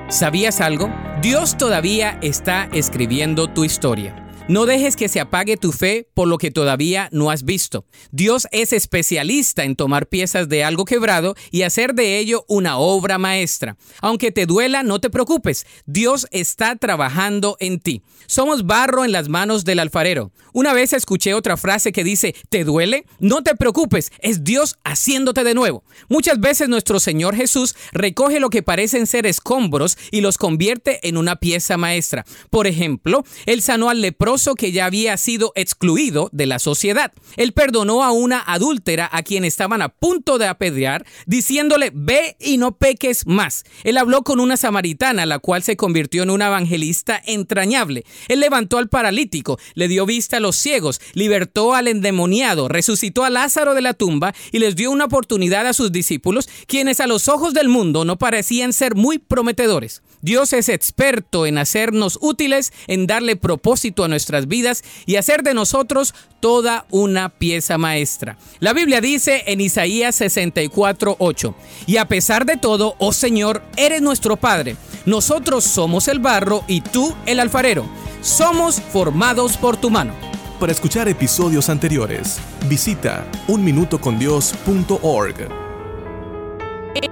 ¿Sabías algo? Dios todavía está escribiendo tu historia. No dejes que se apague tu fe por lo que todavía no has visto. Dios es especialista en tomar piezas de algo quebrado y hacer de ello una obra maestra. Aunque te duela, no te preocupes. Dios está trabajando en ti. Somos barro en las manos del alfarero. Una vez escuché otra frase que dice, ¿te duele? No te preocupes, es Dios haciéndote de nuevo. Muchas veces nuestro Señor Jesús recoge lo que parecen ser escombros y los convierte en una pieza maestra. Por ejemplo, Él sanó al leproso que ya había sido excluido de la sociedad. Él perdonó a una adúltera a quien estaban a punto de apedrear, diciéndole, ve y no peques más. Él habló con una samaritana, la cual se convirtió en una evangelista entrañable. Él levantó al paralítico, le dio vista a los ciegos, libertó al endemoniado, resucitó a Lázaro de la tumba y les dio una oportunidad a sus discípulos, quienes a los ojos del mundo no parecían ser muy prometedores. Dios es experto en hacernos útiles, en darle propósito a nuestra vidas y hacer de nosotros toda una pieza maestra. La Biblia dice en Isaías 64:8, y a pesar de todo, oh Señor, eres nuestro Padre. Nosotros somos el barro y tú el alfarero. Somos formados por tu mano. Para escuchar episodios anteriores, visita unminutocondios.org.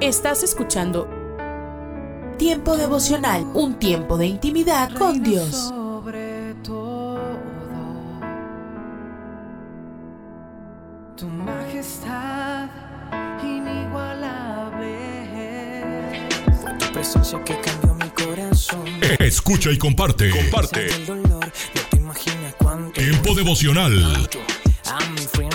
Estás escuchando Tiempo devocional, un tiempo de intimidad con Dios. tu majestad inigualable. Tu presencia que cambió mi corazón. Escucha y comparte. Comparte. no te imaginas cuánto Tiempo devocional. A mi.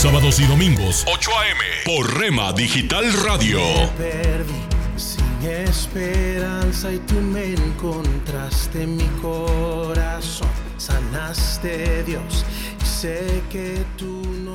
Sábados y domingos, 8 a.m. por Rema Digital Radio. perdí sin esperanza y tú me encontraste en mi corazón. Sanaste Dios y sé que tú.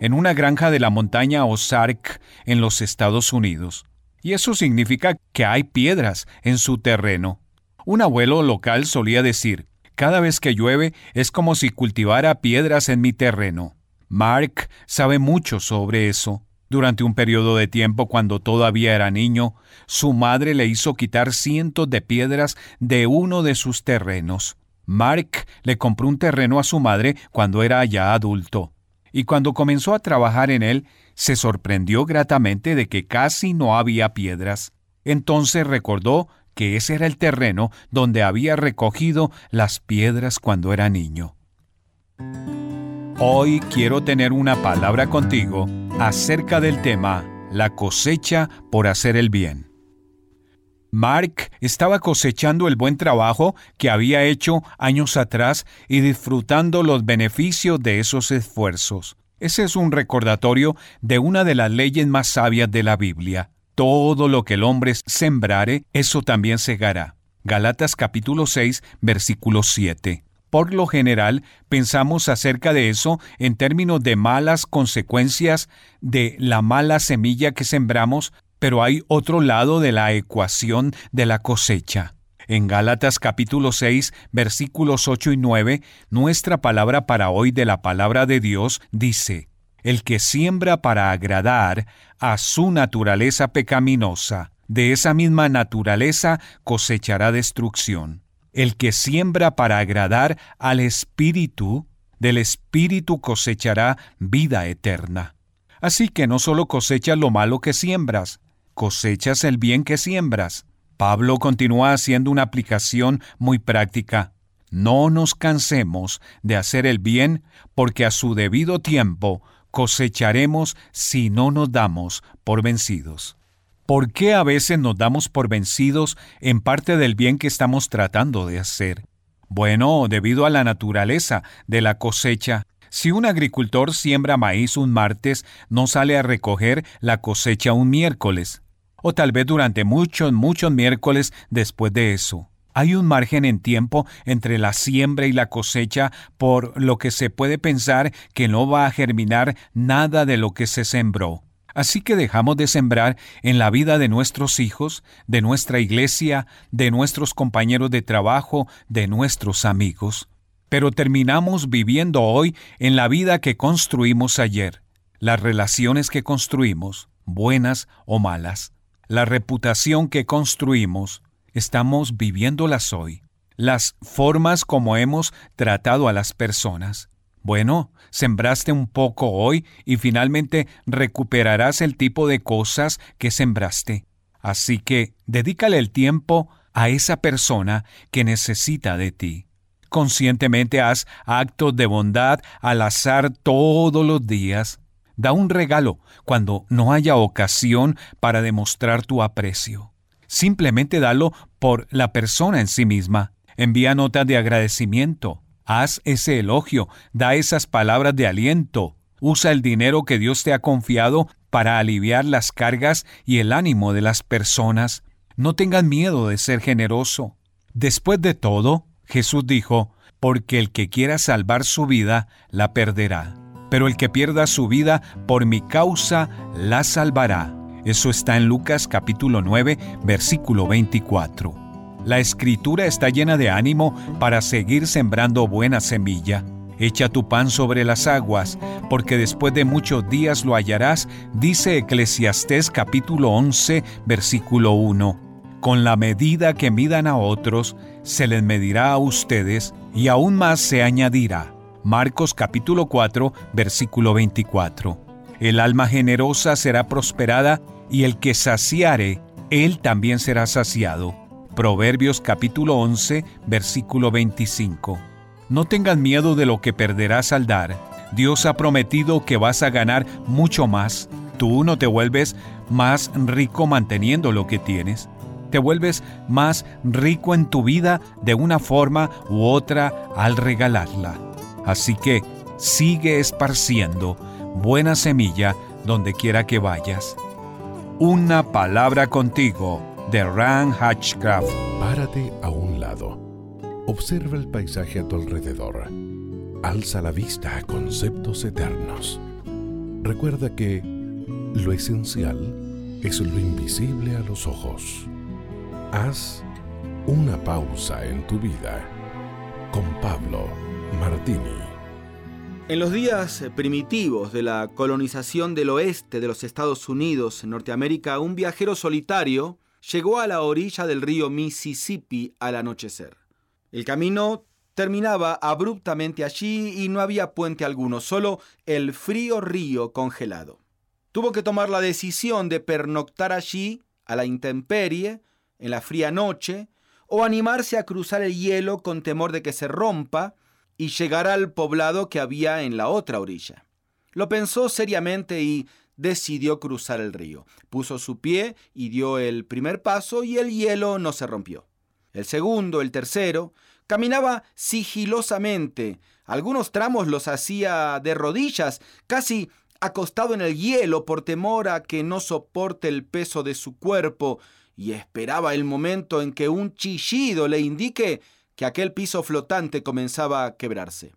en una granja de la montaña Ozark en los Estados Unidos. Y eso significa que hay piedras en su terreno. Un abuelo local solía decir, cada vez que llueve es como si cultivara piedras en mi terreno. Mark sabe mucho sobre eso. Durante un periodo de tiempo cuando todavía era niño, su madre le hizo quitar cientos de piedras de uno de sus terrenos. Mark le compró un terreno a su madre cuando era ya adulto, y cuando comenzó a trabajar en él, se sorprendió gratamente de que casi no había piedras. Entonces recordó que ese era el terreno donde había recogido las piedras cuando era niño. Hoy quiero tener una palabra contigo acerca del tema la cosecha por hacer el bien. Mark estaba cosechando el buen trabajo que había hecho años atrás y disfrutando los beneficios de esos esfuerzos. Ese es un recordatorio de una de las leyes más sabias de la Biblia. Todo lo que el hombre sembrare, eso también segará. Galatas capítulo 6, versículo 7. Por lo general, pensamos acerca de eso en términos de malas consecuencias de la mala semilla que sembramos, pero hay otro lado de la ecuación de la cosecha. En Gálatas capítulo 6, versículos 8 y 9, nuestra palabra para hoy de la palabra de Dios dice, El que siembra para agradar a su naturaleza pecaminosa, de esa misma naturaleza cosechará destrucción. El que siembra para agradar al Espíritu, del Espíritu cosechará vida eterna. Así que no solo cosechas lo malo que siembras, cosechas el bien que siembras. Pablo continúa haciendo una aplicación muy práctica. No nos cansemos de hacer el bien, porque a su debido tiempo cosecharemos si no nos damos por vencidos. ¿Por qué a veces nos damos por vencidos en parte del bien que estamos tratando de hacer? Bueno, debido a la naturaleza de la cosecha. Si un agricultor siembra maíz un martes, no sale a recoger la cosecha un miércoles, o tal vez durante muchos, muchos miércoles después de eso. Hay un margen en tiempo entre la siembra y la cosecha, por lo que se puede pensar que no va a germinar nada de lo que se sembró. Así que dejamos de sembrar en la vida de nuestros hijos, de nuestra iglesia, de nuestros compañeros de trabajo, de nuestros amigos. Pero terminamos viviendo hoy en la vida que construimos ayer, las relaciones que construimos, buenas o malas, la reputación que construimos, estamos viviéndolas hoy, las formas como hemos tratado a las personas. Bueno, sembraste un poco hoy y finalmente recuperarás el tipo de cosas que sembraste. Así que dedícale el tiempo a esa persona que necesita de ti. Conscientemente haz actos de bondad al azar todos los días. Da un regalo cuando no haya ocasión para demostrar tu aprecio. Simplemente dalo por la persona en sí misma. Envía notas de agradecimiento. Haz ese elogio, da esas palabras de aliento, usa el dinero que Dios te ha confiado para aliviar las cargas y el ánimo de las personas. No tengas miedo de ser generoso. Después de todo, Jesús dijo, porque el que quiera salvar su vida, la perderá. Pero el que pierda su vida por mi causa la salvará. Eso está en Lucas capítulo 9, versículo 24. La escritura está llena de ánimo para seguir sembrando buena semilla. Echa tu pan sobre las aguas, porque después de muchos días lo hallarás, dice Eclesiastés capítulo 11, versículo 1. Con la medida que midan a otros, se les medirá a ustedes, y aún más se añadirá. Marcos capítulo 4, versículo 24. El alma generosa será prosperada, y el que saciare, él también será saciado. Proverbios capítulo 11, versículo 25. No tengas miedo de lo que perderás al dar. Dios ha prometido que vas a ganar mucho más. Tú no te vuelves más rico manteniendo lo que tienes. Te vuelves más rico en tu vida de una forma u otra al regalarla. Así que sigue esparciendo buena semilla donde quiera que vayas. Una palabra contigo de Ran Hatchcraft. Párate a un lado Observa el paisaje a tu alrededor. Alza la vista a conceptos eternos. Recuerda que lo esencial es lo invisible a los ojos. Haz una pausa en tu vida con Pablo Martini. En los días primitivos de la colonización del oeste de los Estados Unidos en Norteamérica, un viajero solitario llegó a la orilla del río Mississippi al anochecer. El camino terminaba abruptamente allí y no había puente alguno, solo el frío río congelado. Tuvo que tomar la decisión de pernoctar allí, a la intemperie, en la fría noche, o animarse a cruzar el hielo con temor de que se rompa y llegar al poblado que había en la otra orilla. Lo pensó seriamente y decidió cruzar el río. Puso su pie y dio el primer paso y el hielo no se rompió. El segundo, el tercero, caminaba sigilosamente. Algunos tramos los hacía de rodillas, casi acostado en el hielo por temor a que no soporte el peso de su cuerpo, y esperaba el momento en que un chillido le indique que aquel piso flotante comenzaba a quebrarse.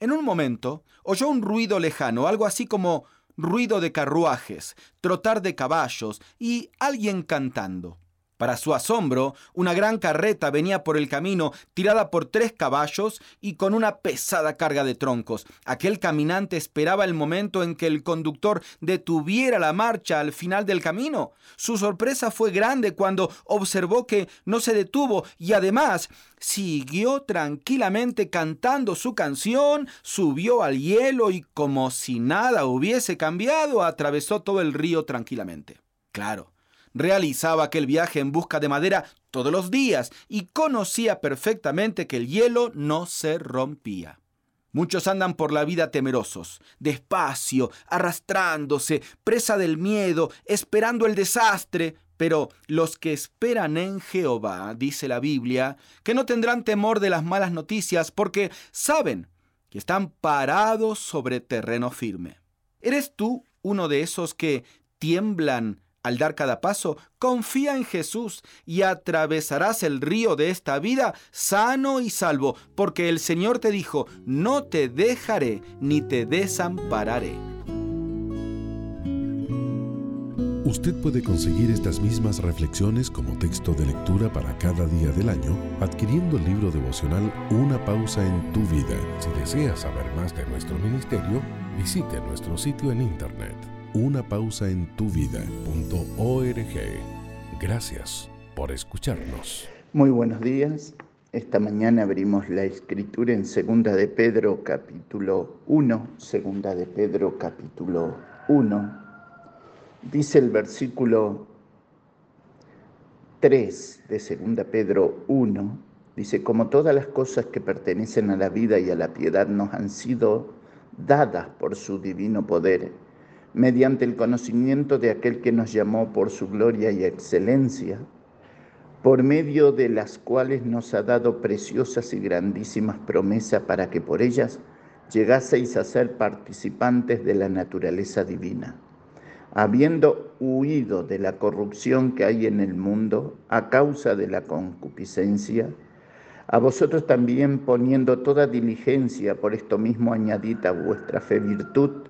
En un momento oyó un ruido lejano, algo así como ruido de carruajes, trotar de caballos y alguien cantando. Para su asombro, una gran carreta venía por el camino, tirada por tres caballos y con una pesada carga de troncos. Aquel caminante esperaba el momento en que el conductor detuviera la marcha al final del camino. Su sorpresa fue grande cuando observó que no se detuvo y además siguió tranquilamente cantando su canción, subió al hielo y como si nada hubiese cambiado, atravesó todo el río tranquilamente. Claro, realizaba aquel viaje en busca de madera todos los días y conocía perfectamente que el hielo no se rompía. Muchos andan por la vida temerosos, despacio, arrastrándose, presa del miedo, esperando el desastre, pero los que esperan en Jehová, dice la Biblia, que no tendrán temor de las malas noticias porque saben que están parados sobre terreno firme. ¿Eres tú uno de esos que tiemblan al dar cada paso, confía en Jesús y atravesarás el río de esta vida sano y salvo, porque el Señor te dijo, no te dejaré ni te desampararé. Usted puede conseguir estas mismas reflexiones como texto de lectura para cada día del año adquiriendo el libro devocional Una pausa en tu vida. Si desea saber más de nuestro ministerio, visite nuestro sitio en internet una pausa en tu vida.org. Gracias por escucharnos. Muy buenos días. Esta mañana abrimos la escritura en Segunda de Pedro capítulo 1, Segunda de Pedro capítulo 1. Dice el versículo 3 de Segunda Pedro 1, dice, como todas las cosas que pertenecen a la vida y a la piedad nos han sido dadas por su divino poder, mediante el conocimiento de aquel que nos llamó por su gloria y excelencia, por medio de las cuales nos ha dado preciosas y grandísimas promesas para que por ellas llegaseis a ser participantes de la naturaleza divina, habiendo huido de la corrupción que hay en el mundo a causa de la concupiscencia, A vosotros también poniendo toda diligencia, por esto mismo añadid a vuestra fe virtud,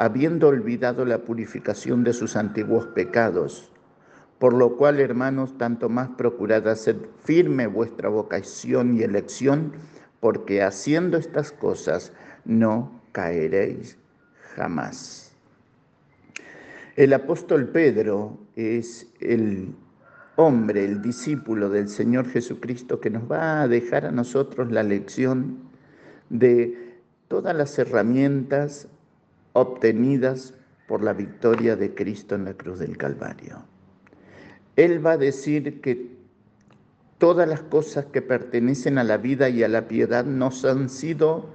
habiendo olvidado la purificación de sus antiguos pecados. Por lo cual, hermanos, tanto más procurad hacer firme vuestra vocación y elección, porque haciendo estas cosas no caeréis jamás. El apóstol Pedro es el hombre, el discípulo del Señor Jesucristo, que nos va a dejar a nosotros la lección de todas las herramientas obtenidas por la victoria de Cristo en la cruz del Calvario. Él va a decir que todas las cosas que pertenecen a la vida y a la piedad nos han sido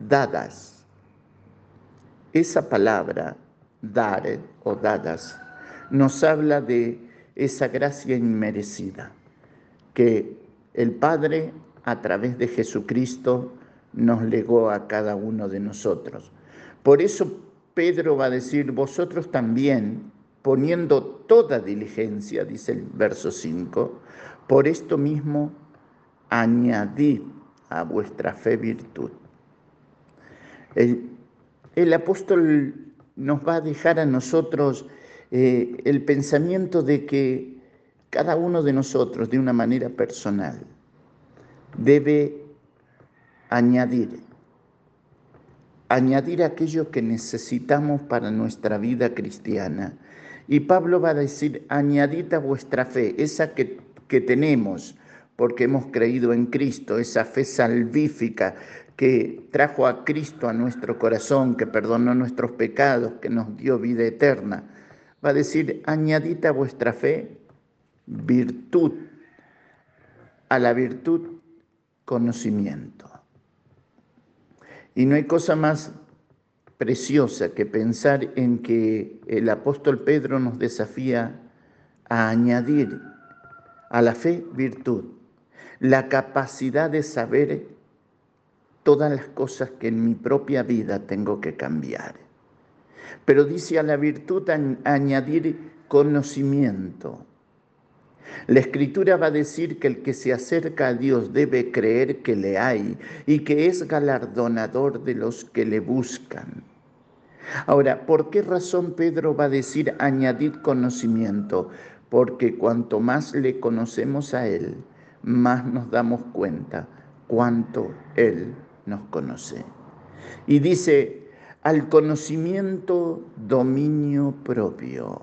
dadas. Esa palabra, dar o dadas, nos habla de esa gracia inmerecida que el Padre a través de Jesucristo nos legó a cada uno de nosotros. Por eso Pedro va a decir, vosotros también, poniendo toda diligencia, dice el verso 5, por esto mismo añadid a vuestra fe virtud. El, apóstol nos va a dejar a nosotros eh, el pensamiento de que cada uno de nosotros, de una manera personal, debe añadir añadir aquello que necesitamos para nuestra vida cristiana. Y Pablo va a decir, añadid a vuestra fe, esa que, que tenemos, porque hemos creído en Cristo, esa fe salvífica que trajo a Cristo a nuestro corazón, que perdonó nuestros pecados, que nos dio vida eterna. Va a decir, añadid a vuestra fe virtud, a la virtud conocimiento. Y no hay cosa más preciosa que pensar en que el apóstol Pedro nos desafía a añadir a la fe virtud, la capacidad de saber todas las cosas que en mi propia vida tengo que cambiar. Pero dice a la virtud añadir conocimiento, la escritura va a decir que el que se acerca a Dios debe creer que le hay y que es galardonador de los que le buscan. Ahora, ¿por qué razón Pedro va a decir añadir conocimiento? Porque cuanto más le conocemos a Él, más nos damos cuenta cuánto Él nos conoce. Y dice, al conocimiento dominio propio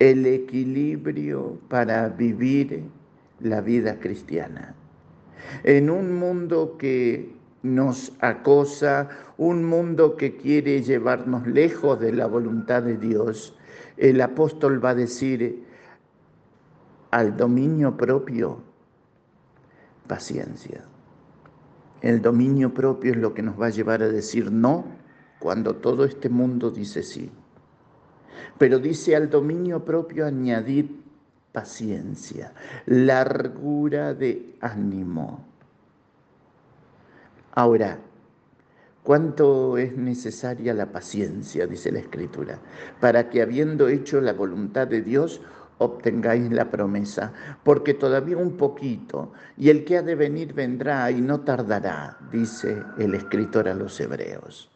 el equilibrio para vivir la vida cristiana. En un mundo que nos acosa, un mundo que quiere llevarnos lejos de la voluntad de Dios, el apóstol va a decir al dominio propio, paciencia. El dominio propio es lo que nos va a llevar a decir no cuando todo este mundo dice sí. Pero dice al dominio propio añadir paciencia, largura de ánimo. Ahora, ¿cuánto es necesaria la paciencia, dice la Escritura, para que habiendo hecho la voluntad de Dios, obtengáis la promesa, porque todavía un poquito, y el que ha de venir vendrá y no tardará, dice el escritor a los hebreos.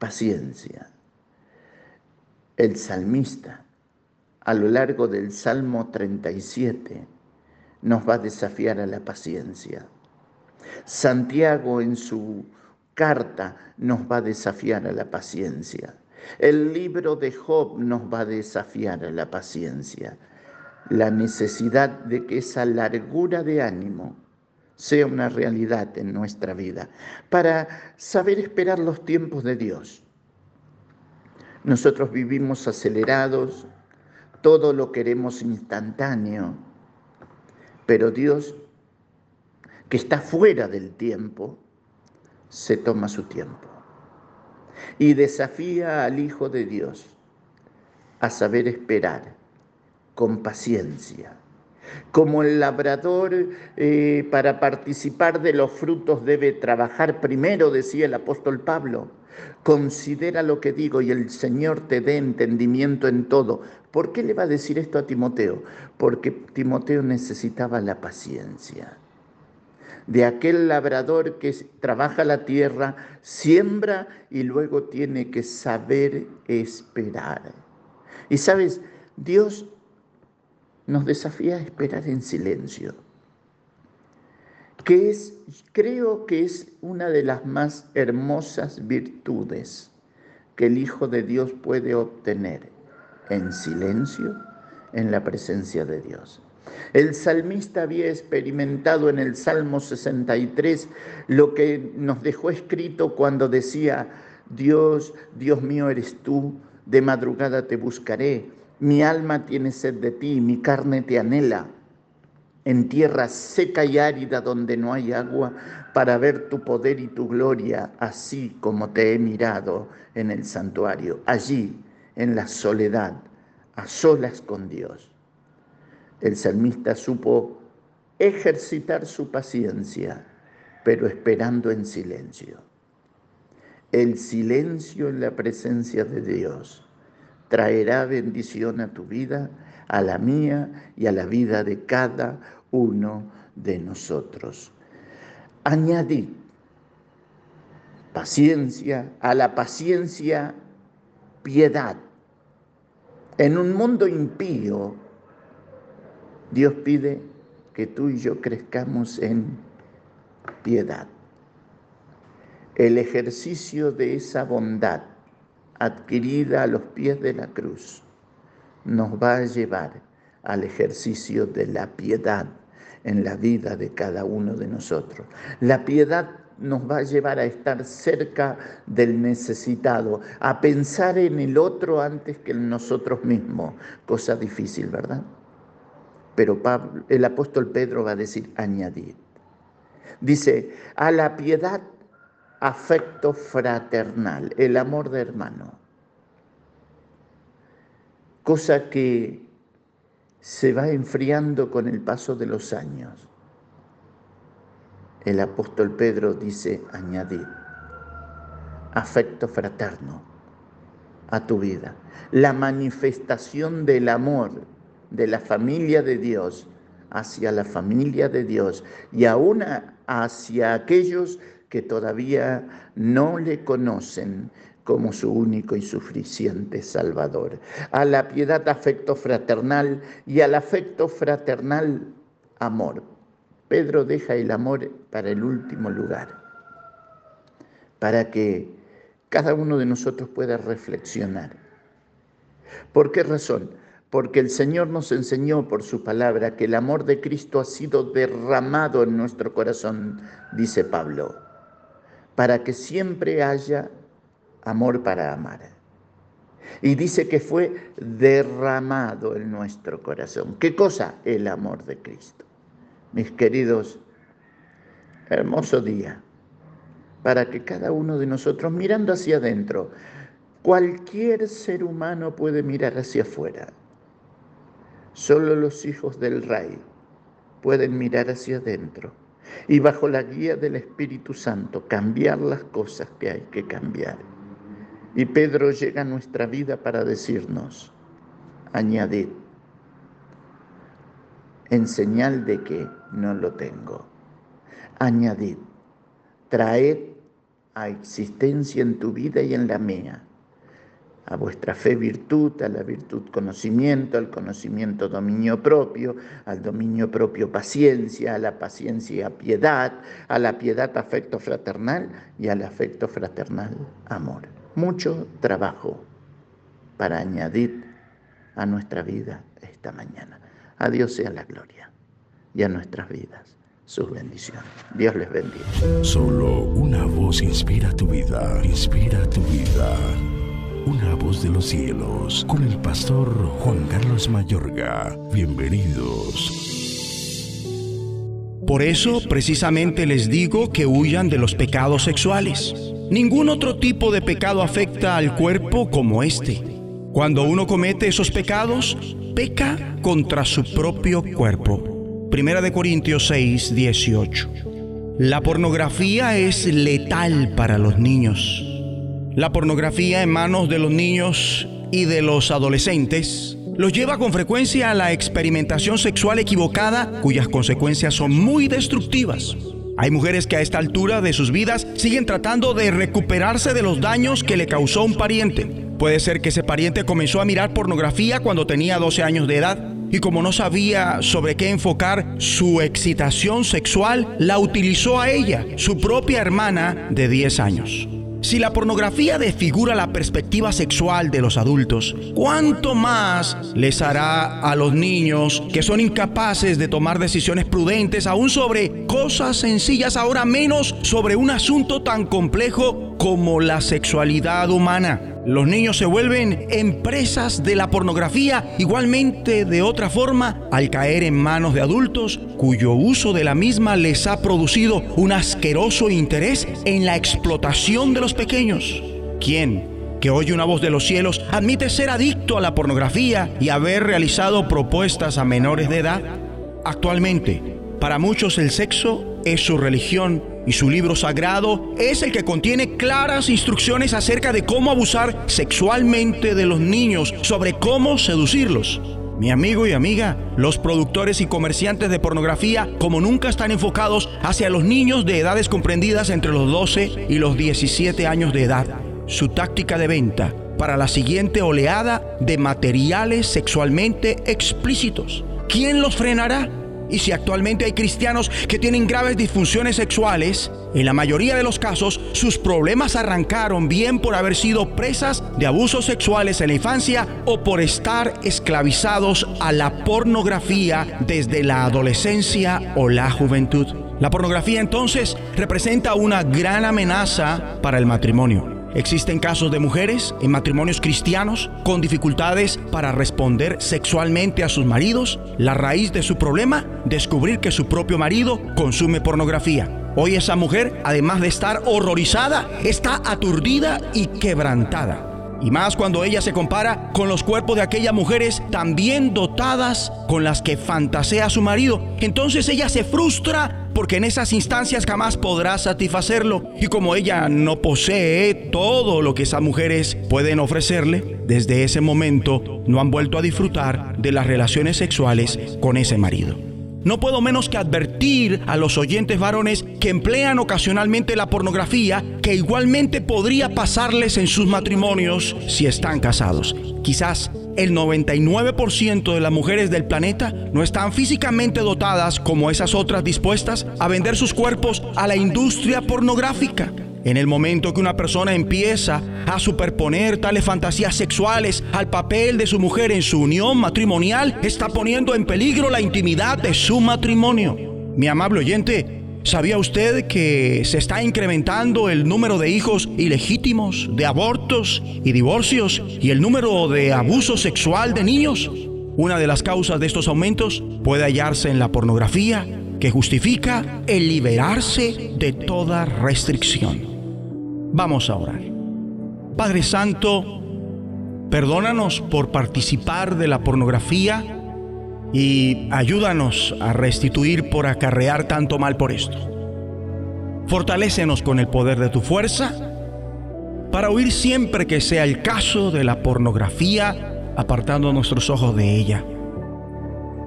Paciencia. El salmista, a lo largo del Salmo 37, nos va a desafiar a la paciencia. Santiago en su carta nos va a desafiar a la paciencia. El libro de Job nos va a desafiar a la paciencia. La necesidad de que esa largura de ánimo sea una realidad en nuestra vida, para saber esperar los tiempos de Dios nosotros vivimos acelerados, todo lo queremos instantáneo, pero Dios que está fuera del tiempo, se toma su tiempo y desafía al Hijo de Dios a saber esperar con paciencia. Como el labrador eh, para participar de los frutos debe trabajar primero, decía el apóstol Pablo, considera lo que digo y el Señor te dé entendimiento en todo. ¿Por qué le va a decir esto a Timoteo? Porque Timoteo necesitaba la paciencia de aquel labrador que trabaja la tierra, siembra y luego tiene que saber esperar. Y sabes, Dios nos desafía a esperar en silencio, que es, creo que es una de las más hermosas virtudes que el Hijo de Dios puede obtener en silencio en la presencia de Dios. El salmista había experimentado en el Salmo 63 lo que nos dejó escrito cuando decía, Dios, Dios mío eres tú, de madrugada te buscaré, mi alma tiene sed de ti, mi carne te anhela, en tierra seca y árida donde no hay agua, para ver tu poder y tu gloria, así como te he mirado en el santuario, allí, en la soledad, a solas con Dios. El salmista supo ejercitar su paciencia, pero esperando en silencio. El silencio en la presencia de Dios traerá bendición a tu vida, a la mía y a la vida de cada uno de nosotros. Añadid paciencia, a la paciencia piedad. En un mundo impío, Dios pide que tú y yo crezcamos en piedad. El ejercicio de esa bondad adquirida a los pies de la cruz nos va a llevar al ejercicio de la piedad en la vida de cada uno de nosotros. La piedad nos va a llevar a estar cerca del necesitado, a pensar en el otro antes que en nosotros mismos, cosa difícil, ¿verdad? Pero el apóstol Pedro va a decir añadir. Dice, a la piedad afecto fraternal, el amor de hermano. Cosa que se va enfriando con el paso de los años. El apóstol Pedro dice añadir afecto fraterno a tu vida, la manifestación del amor de la familia de Dios hacia la familia de Dios y aún hacia aquellos que todavía no le conocen como su único y suficiente Salvador. A la piedad afecto fraternal y al afecto fraternal amor. Pedro deja el amor para el último lugar, para que cada uno de nosotros pueda reflexionar. ¿Por qué razón? porque el Señor nos enseñó por su palabra que el amor de Cristo ha sido derramado en nuestro corazón, dice Pablo, para que siempre haya amor para amar. Y dice que fue derramado en nuestro corazón. ¿Qué cosa? El amor de Cristo. Mis queridos, hermoso día, para que cada uno de nosotros, mirando hacia adentro, cualquier ser humano puede mirar hacia afuera Solo los hijos del rey pueden mirar hacia adentro y bajo la guía del Espíritu Santo cambiar las cosas que hay que cambiar. Y Pedro llega a nuestra vida para decirnos, añadid, en señal de que no lo tengo, añadid, traed a existencia en tu vida y en la mía a vuestra fe virtud, a la virtud conocimiento, al conocimiento dominio propio, al dominio propio paciencia, a la paciencia piedad, a la piedad afecto fraternal y al afecto fraternal amor. Mucho trabajo para añadir a nuestra vida esta mañana. A Dios sea la gloria y a nuestras vidas sus bendiciones. Dios les bendiga. Solo una voz inspira tu vida, inspira tu vida una voz de los cielos, con el pastor Juan Carlos Mayorga. Bienvenidos. Por eso precisamente les digo que huyan de los pecados sexuales. Ningún otro tipo de pecado afecta al cuerpo como este. Cuando uno comete esos pecados, peca contra su propio cuerpo. Primera de Corintios 6, 18. La pornografía es letal para los niños. La pornografía en manos de los niños y de los adolescentes los lleva con frecuencia a la experimentación sexual equivocada cuyas consecuencias son muy destructivas. Hay mujeres que a esta altura de sus vidas siguen tratando de recuperarse de los daños que le causó un pariente. Puede ser que ese pariente comenzó a mirar pornografía cuando tenía 12 años de edad y como no sabía sobre qué enfocar su excitación sexual, la utilizó a ella, su propia hermana de 10 años. Si la pornografía desfigura la perspectiva sexual de los adultos, ¿cuánto más les hará a los niños que son incapaces de tomar decisiones prudentes aún sobre cosas sencillas, ahora menos sobre un asunto tan complejo como la sexualidad humana? Los niños se vuelven empresas de la pornografía igualmente de otra forma al caer en manos de adultos cuyo uso de la misma les ha producido un asqueroso interés en la explotación de los pequeños. ¿Quién? que oye una voz de los cielos, admite ser adicto a la pornografía y haber realizado propuestas a menores de edad? Actualmente, para muchos el sexo es su religión y su libro sagrado es el que contiene claras instrucciones acerca de cómo abusar sexualmente de los niños, sobre cómo seducirlos. Mi amigo y amiga, los productores y comerciantes de pornografía como nunca están enfocados hacia los niños de edades comprendidas entre los 12 y los 17 años de edad. Su táctica de venta para la siguiente oleada de materiales sexualmente explícitos. ¿Quién los frenará? Y si actualmente hay cristianos que tienen graves disfunciones sexuales, en la mayoría de los casos sus problemas arrancaron bien por haber sido presas de abusos sexuales en la infancia o por estar esclavizados a la pornografía desde la adolescencia o la juventud. La pornografía entonces representa una gran amenaza para el matrimonio. Existen casos de mujeres en matrimonios cristianos con dificultades para responder sexualmente a sus maridos. La raíz de su problema, descubrir que su propio marido consume pornografía. Hoy esa mujer, además de estar horrorizada, está aturdida y quebrantada. Y más cuando ella se compara con los cuerpos de aquellas mujeres también dotadas con las que fantasea su marido. Entonces ella se frustra porque en esas instancias jamás podrá satisfacerlo. Y como ella no posee todo lo que esas mujeres pueden ofrecerle, desde ese momento no han vuelto a disfrutar de las relaciones sexuales con ese marido. No puedo menos que advertir a los oyentes varones que emplean ocasionalmente la pornografía que igualmente podría pasarles en sus matrimonios si están casados. Quizás el 99% de las mujeres del planeta no están físicamente dotadas como esas otras dispuestas a vender sus cuerpos a la industria pornográfica. En el momento que una persona empieza a superponer tales fantasías sexuales al papel de su mujer en su unión matrimonial, está poniendo en peligro la intimidad de su matrimonio. Mi amable oyente, ¿Sabía usted que se está incrementando el número de hijos ilegítimos, de abortos y divorcios y el número de abuso sexual de niños? Una de las causas de estos aumentos puede hallarse en la pornografía, que justifica el liberarse de toda restricción. Vamos a orar. Padre Santo, perdónanos por participar de la pornografía y ayúdanos a restituir por acarrear tanto mal por esto. Fortalécenos con el poder de tu fuerza para huir siempre que sea el caso de la pornografía, apartando nuestros ojos de ella.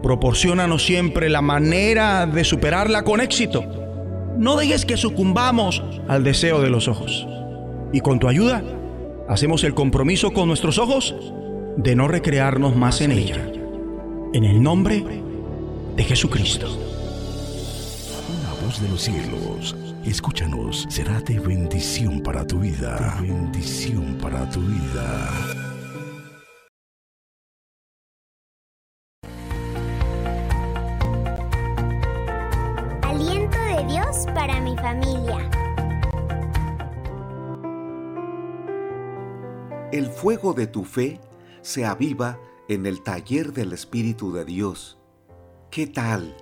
Proporciónanos siempre la manera de superarla con éxito. No dejes que sucumbamos al deseo de los ojos. Y con tu ayuda, hacemos el compromiso con nuestros ojos de no recrearnos más en ella. En el nombre de Jesucristo. Una voz de los cielos, escúchanos, será de bendición para tu vida. Bendición para tu vida. El fuego de tu fe se aviva en el taller del Espíritu de Dios. ¿Qué tal?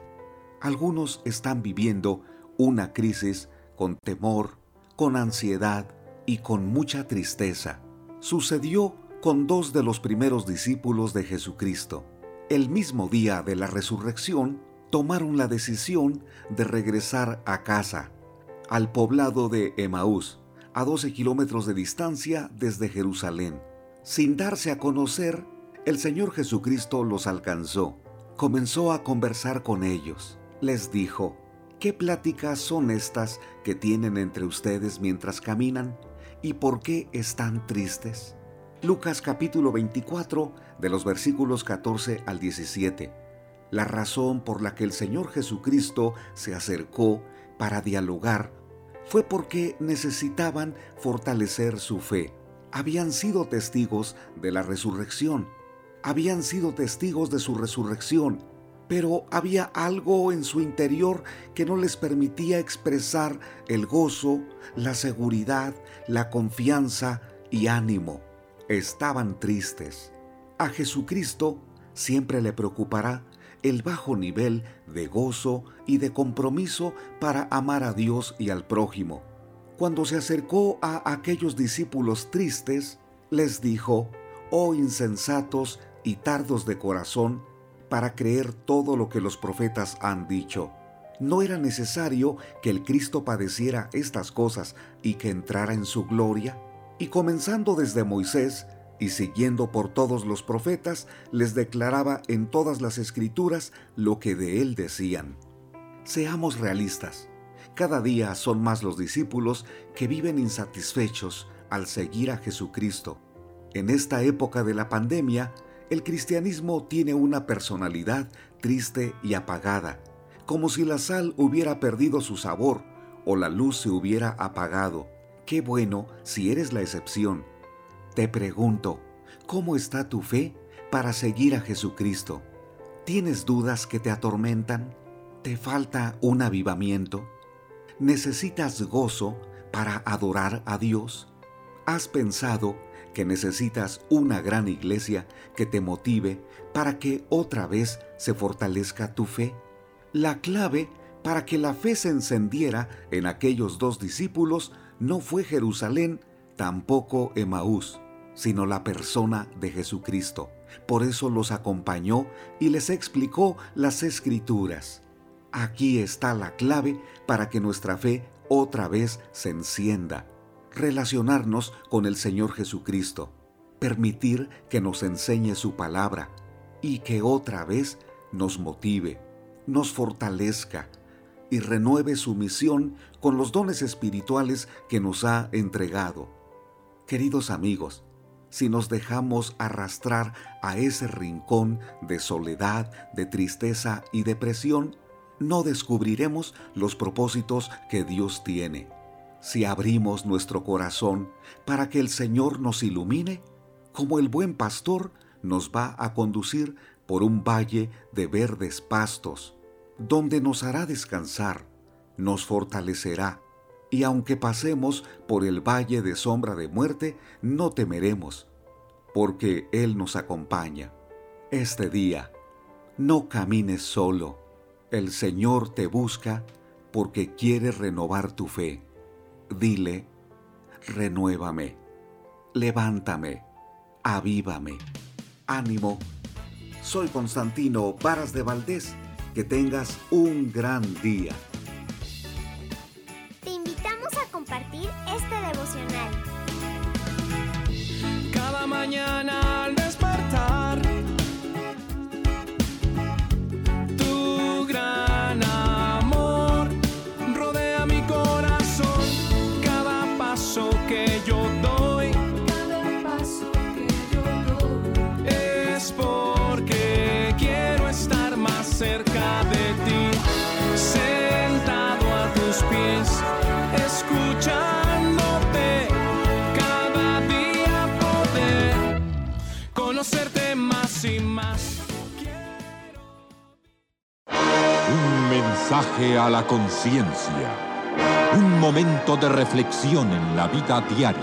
Algunos están viviendo una crisis con temor, con ansiedad y con mucha tristeza. Sucedió con dos de los primeros discípulos de Jesucristo. El mismo día de la resurrección, tomaron la decisión de regresar a casa, al poblado de Emaús, a 12 kilómetros de distancia desde Jerusalén. Sin darse a conocer, el Señor Jesucristo los alcanzó. Comenzó a conversar con ellos. Les dijo, ¿Qué pláticas son estas que tienen entre ustedes mientras caminan? ¿Y por qué están tristes? Lucas capítulo 24 de los versículos 14 al 17. La razón por la que el Señor Jesucristo se acercó para dialogar fue porque necesitaban fortalecer su fe. Habían sido testigos de la resurrección. Habían sido testigos de su resurrección pero había algo en su interior que no les permitía expresar el gozo, la seguridad, la confianza y ánimo. Estaban tristes. A Jesucristo siempre le preocupará el bajo nivel de gozo y de compromiso para amar a Dios y al prójimo. Cuando se acercó a aquellos discípulos tristes, les dijo, Oh insensatos y tardos de corazón, para creer todo lo que los profetas han dicho. No era necesario que el Cristo padeciera estas cosas y que entrara en su gloria. Y comenzando desde Moisés y siguiendo por todos los profetas, les declaraba en todas las escrituras lo que de él decían. Seamos realistas. Cada día son más los discípulos que viven insatisfechos al seguir a Jesucristo. En esta época de la pandemia, el cristianismo tiene una personalidad triste y apagada, como si la sal hubiera perdido su sabor o la luz se hubiera apagado. Qué bueno si eres la excepción. Te pregunto, ¿cómo está tu fe para seguir a Jesucristo? ¿Tienes dudas que te atormentan? ¿Te falta un avivamiento? ¿Necesitas gozo para adorar a Dios? ¿Has pensado que necesitas una gran iglesia que te motive para que otra vez se fortalezca tu fe? La clave para que la fe se encendiera en aquellos dos discípulos no fue Jerusalén, tampoco Emaús, sino la persona de Jesucristo. Por eso los acompañó y les explicó las escrituras. Aquí está la clave para que nuestra fe otra vez se encienda relacionarnos con el Señor Jesucristo, permitir que nos enseñe su palabra y que otra vez nos motive, nos fortalezca y renueve su misión con los dones espirituales que nos ha entregado. Queridos amigos, si nos dejamos arrastrar a ese rincón de soledad, de tristeza y depresión, no descubriremos los propósitos que Dios tiene si abrimos nuestro corazón para que el Señor nos ilumine, como el buen pastor nos va a conducir por un valle de verdes pastos, donde nos hará descansar, nos fortalecerá, y aunque pasemos por el valle de sombra de muerte, no temeremos, porque Él nos acompaña. Este día, no camines solo, el Señor te busca porque quiere renovar tu fe dile, renuévame, levántame, avívame, ánimo. Soy Constantino Varas de Valdés. Que tengas un gran día. Te invitamos a compartir este devocional. Cada mañana a la conciencia. Un momento de reflexión en la vida diaria.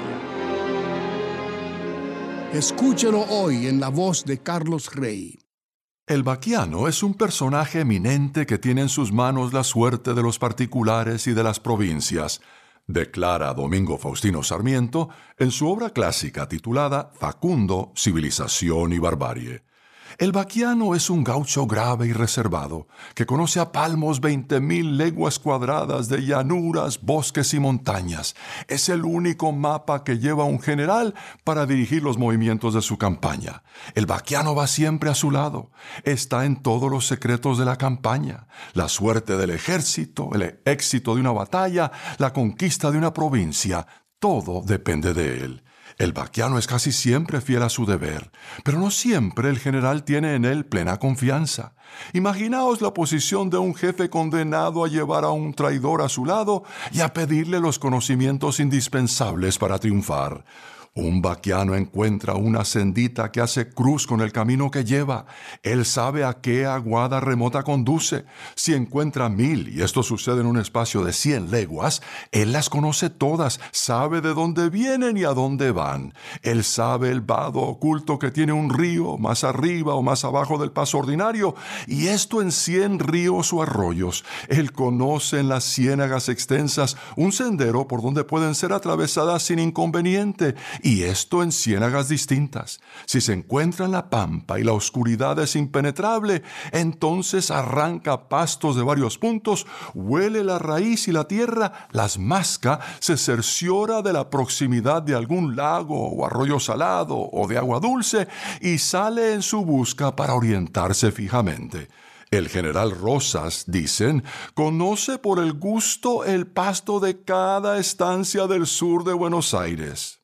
Escúchelo hoy en la voz de Carlos Rey. El vaquiano es un personaje eminente que tiene en sus manos la suerte de los particulares y de las provincias, declara Domingo Faustino Sarmiento en su obra clásica titulada Facundo, Civilización y Barbarie. El vaquiano es un gaucho grave y reservado, que conoce a palmos veinte mil leguas cuadradas de llanuras, bosques y montañas. Es el único mapa que lleva un general para dirigir los movimientos de su campaña. El vaquiano va siempre a su lado, está en todos los secretos de la campaña, la suerte del ejército, el éxito de una batalla, la conquista de una provincia, todo depende de él. El vaquiano es casi siempre fiel a su deber, pero no siempre el general tiene en él plena confianza. Imaginaos la posición de un jefe condenado a llevar a un traidor a su lado y a pedirle los conocimientos indispensables para triunfar. Un vaquiano encuentra una sendita que hace cruz con el camino que lleva. Él sabe a qué aguada remota conduce. Si encuentra mil, y esto sucede en un espacio de cien leguas, él las conoce todas, sabe de dónde vienen y a dónde van. Él sabe el vado oculto que tiene un río más arriba o más abajo del paso ordinario, y esto en cien ríos o arroyos. Él conoce en las ciénagas extensas un sendero por donde pueden ser atravesadas sin inconveniente y esto en ciénagas distintas. Si se encuentra en la pampa y la oscuridad es impenetrable, entonces arranca pastos de varios puntos, huele la raíz y la tierra, las masca, se cerciora de la proximidad de algún lago o arroyo salado o de agua dulce y sale en su busca para orientarse fijamente. El general Rosas, dicen, conoce por el gusto el pasto de cada estancia del sur de Buenos Aires.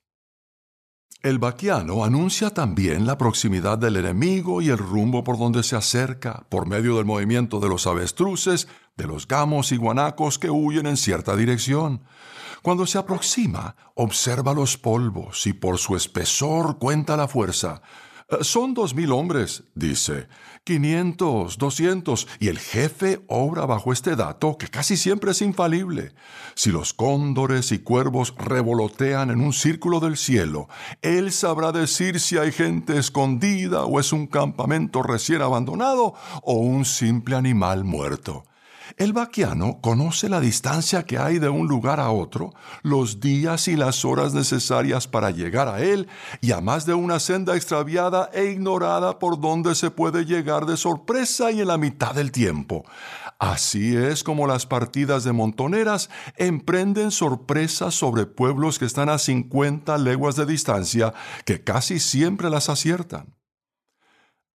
El vaquiano anuncia también la proximidad del enemigo y el rumbo por donde se acerca, por medio del movimiento de los avestruces, de los gamos y guanacos que huyen en cierta dirección. Cuando se aproxima, observa los polvos y por su espesor cuenta la fuerza. Eh, son dos mil hombres, dice, quinientos, doscientos, y el jefe obra bajo este dato que casi siempre es infalible. Si los cóndores y cuervos revolotean en un círculo del cielo, él sabrá decir si hay gente escondida o es un campamento recién abandonado o un simple animal muerto. El vaquiano conoce la distancia que hay de un lugar a otro, los días y las horas necesarias para llegar a él y a más de una senda extraviada e ignorada por donde se puede llegar de sorpresa y en la mitad del tiempo. Así es como las partidas de montoneras emprenden sorpresas sobre pueblos que están a 50 leguas de distancia que casi siempre las aciertan.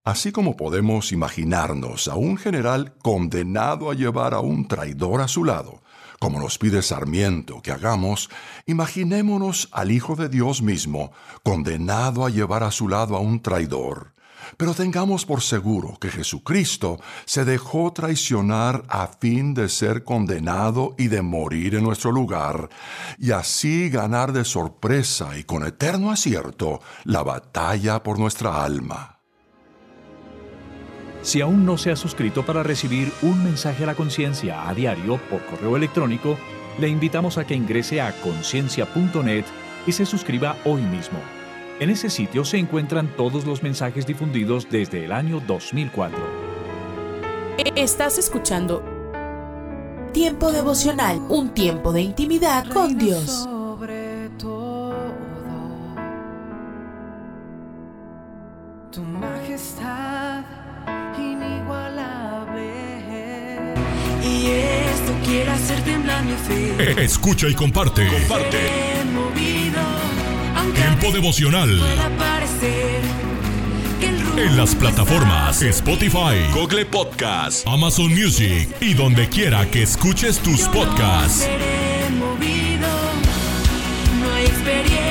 Así como podemos imaginarnos a un general condenado a llevar a un traidor a su lado, como nos pide Sarmiento que hagamos, imaginémonos al Hijo de Dios mismo condenado a llevar a su lado a un traidor. Pero tengamos por seguro que Jesucristo se dejó traicionar a fin de ser condenado y de morir en nuestro lugar, y así ganar de sorpresa y con eterno acierto la batalla por nuestra alma. Si aún no se ha suscrito para recibir un mensaje a la conciencia a diario por correo electrónico, le invitamos a que ingrese a conciencia.net y se suscriba hoy mismo. En ese sitio se encuentran todos los mensajes difundidos desde el año 2004. Estás escuchando Tiempo devocional, un tiempo de intimidad con Dios. Y esto quiere hacer temblar mi fe. Escucha y comparte. Comparte. Movido, Tiempo devocional. parecer que En las plataformas Spotify, Google Podcast, Amazon Music y donde quiera que escuches tus podcasts. movido. No hay experiencia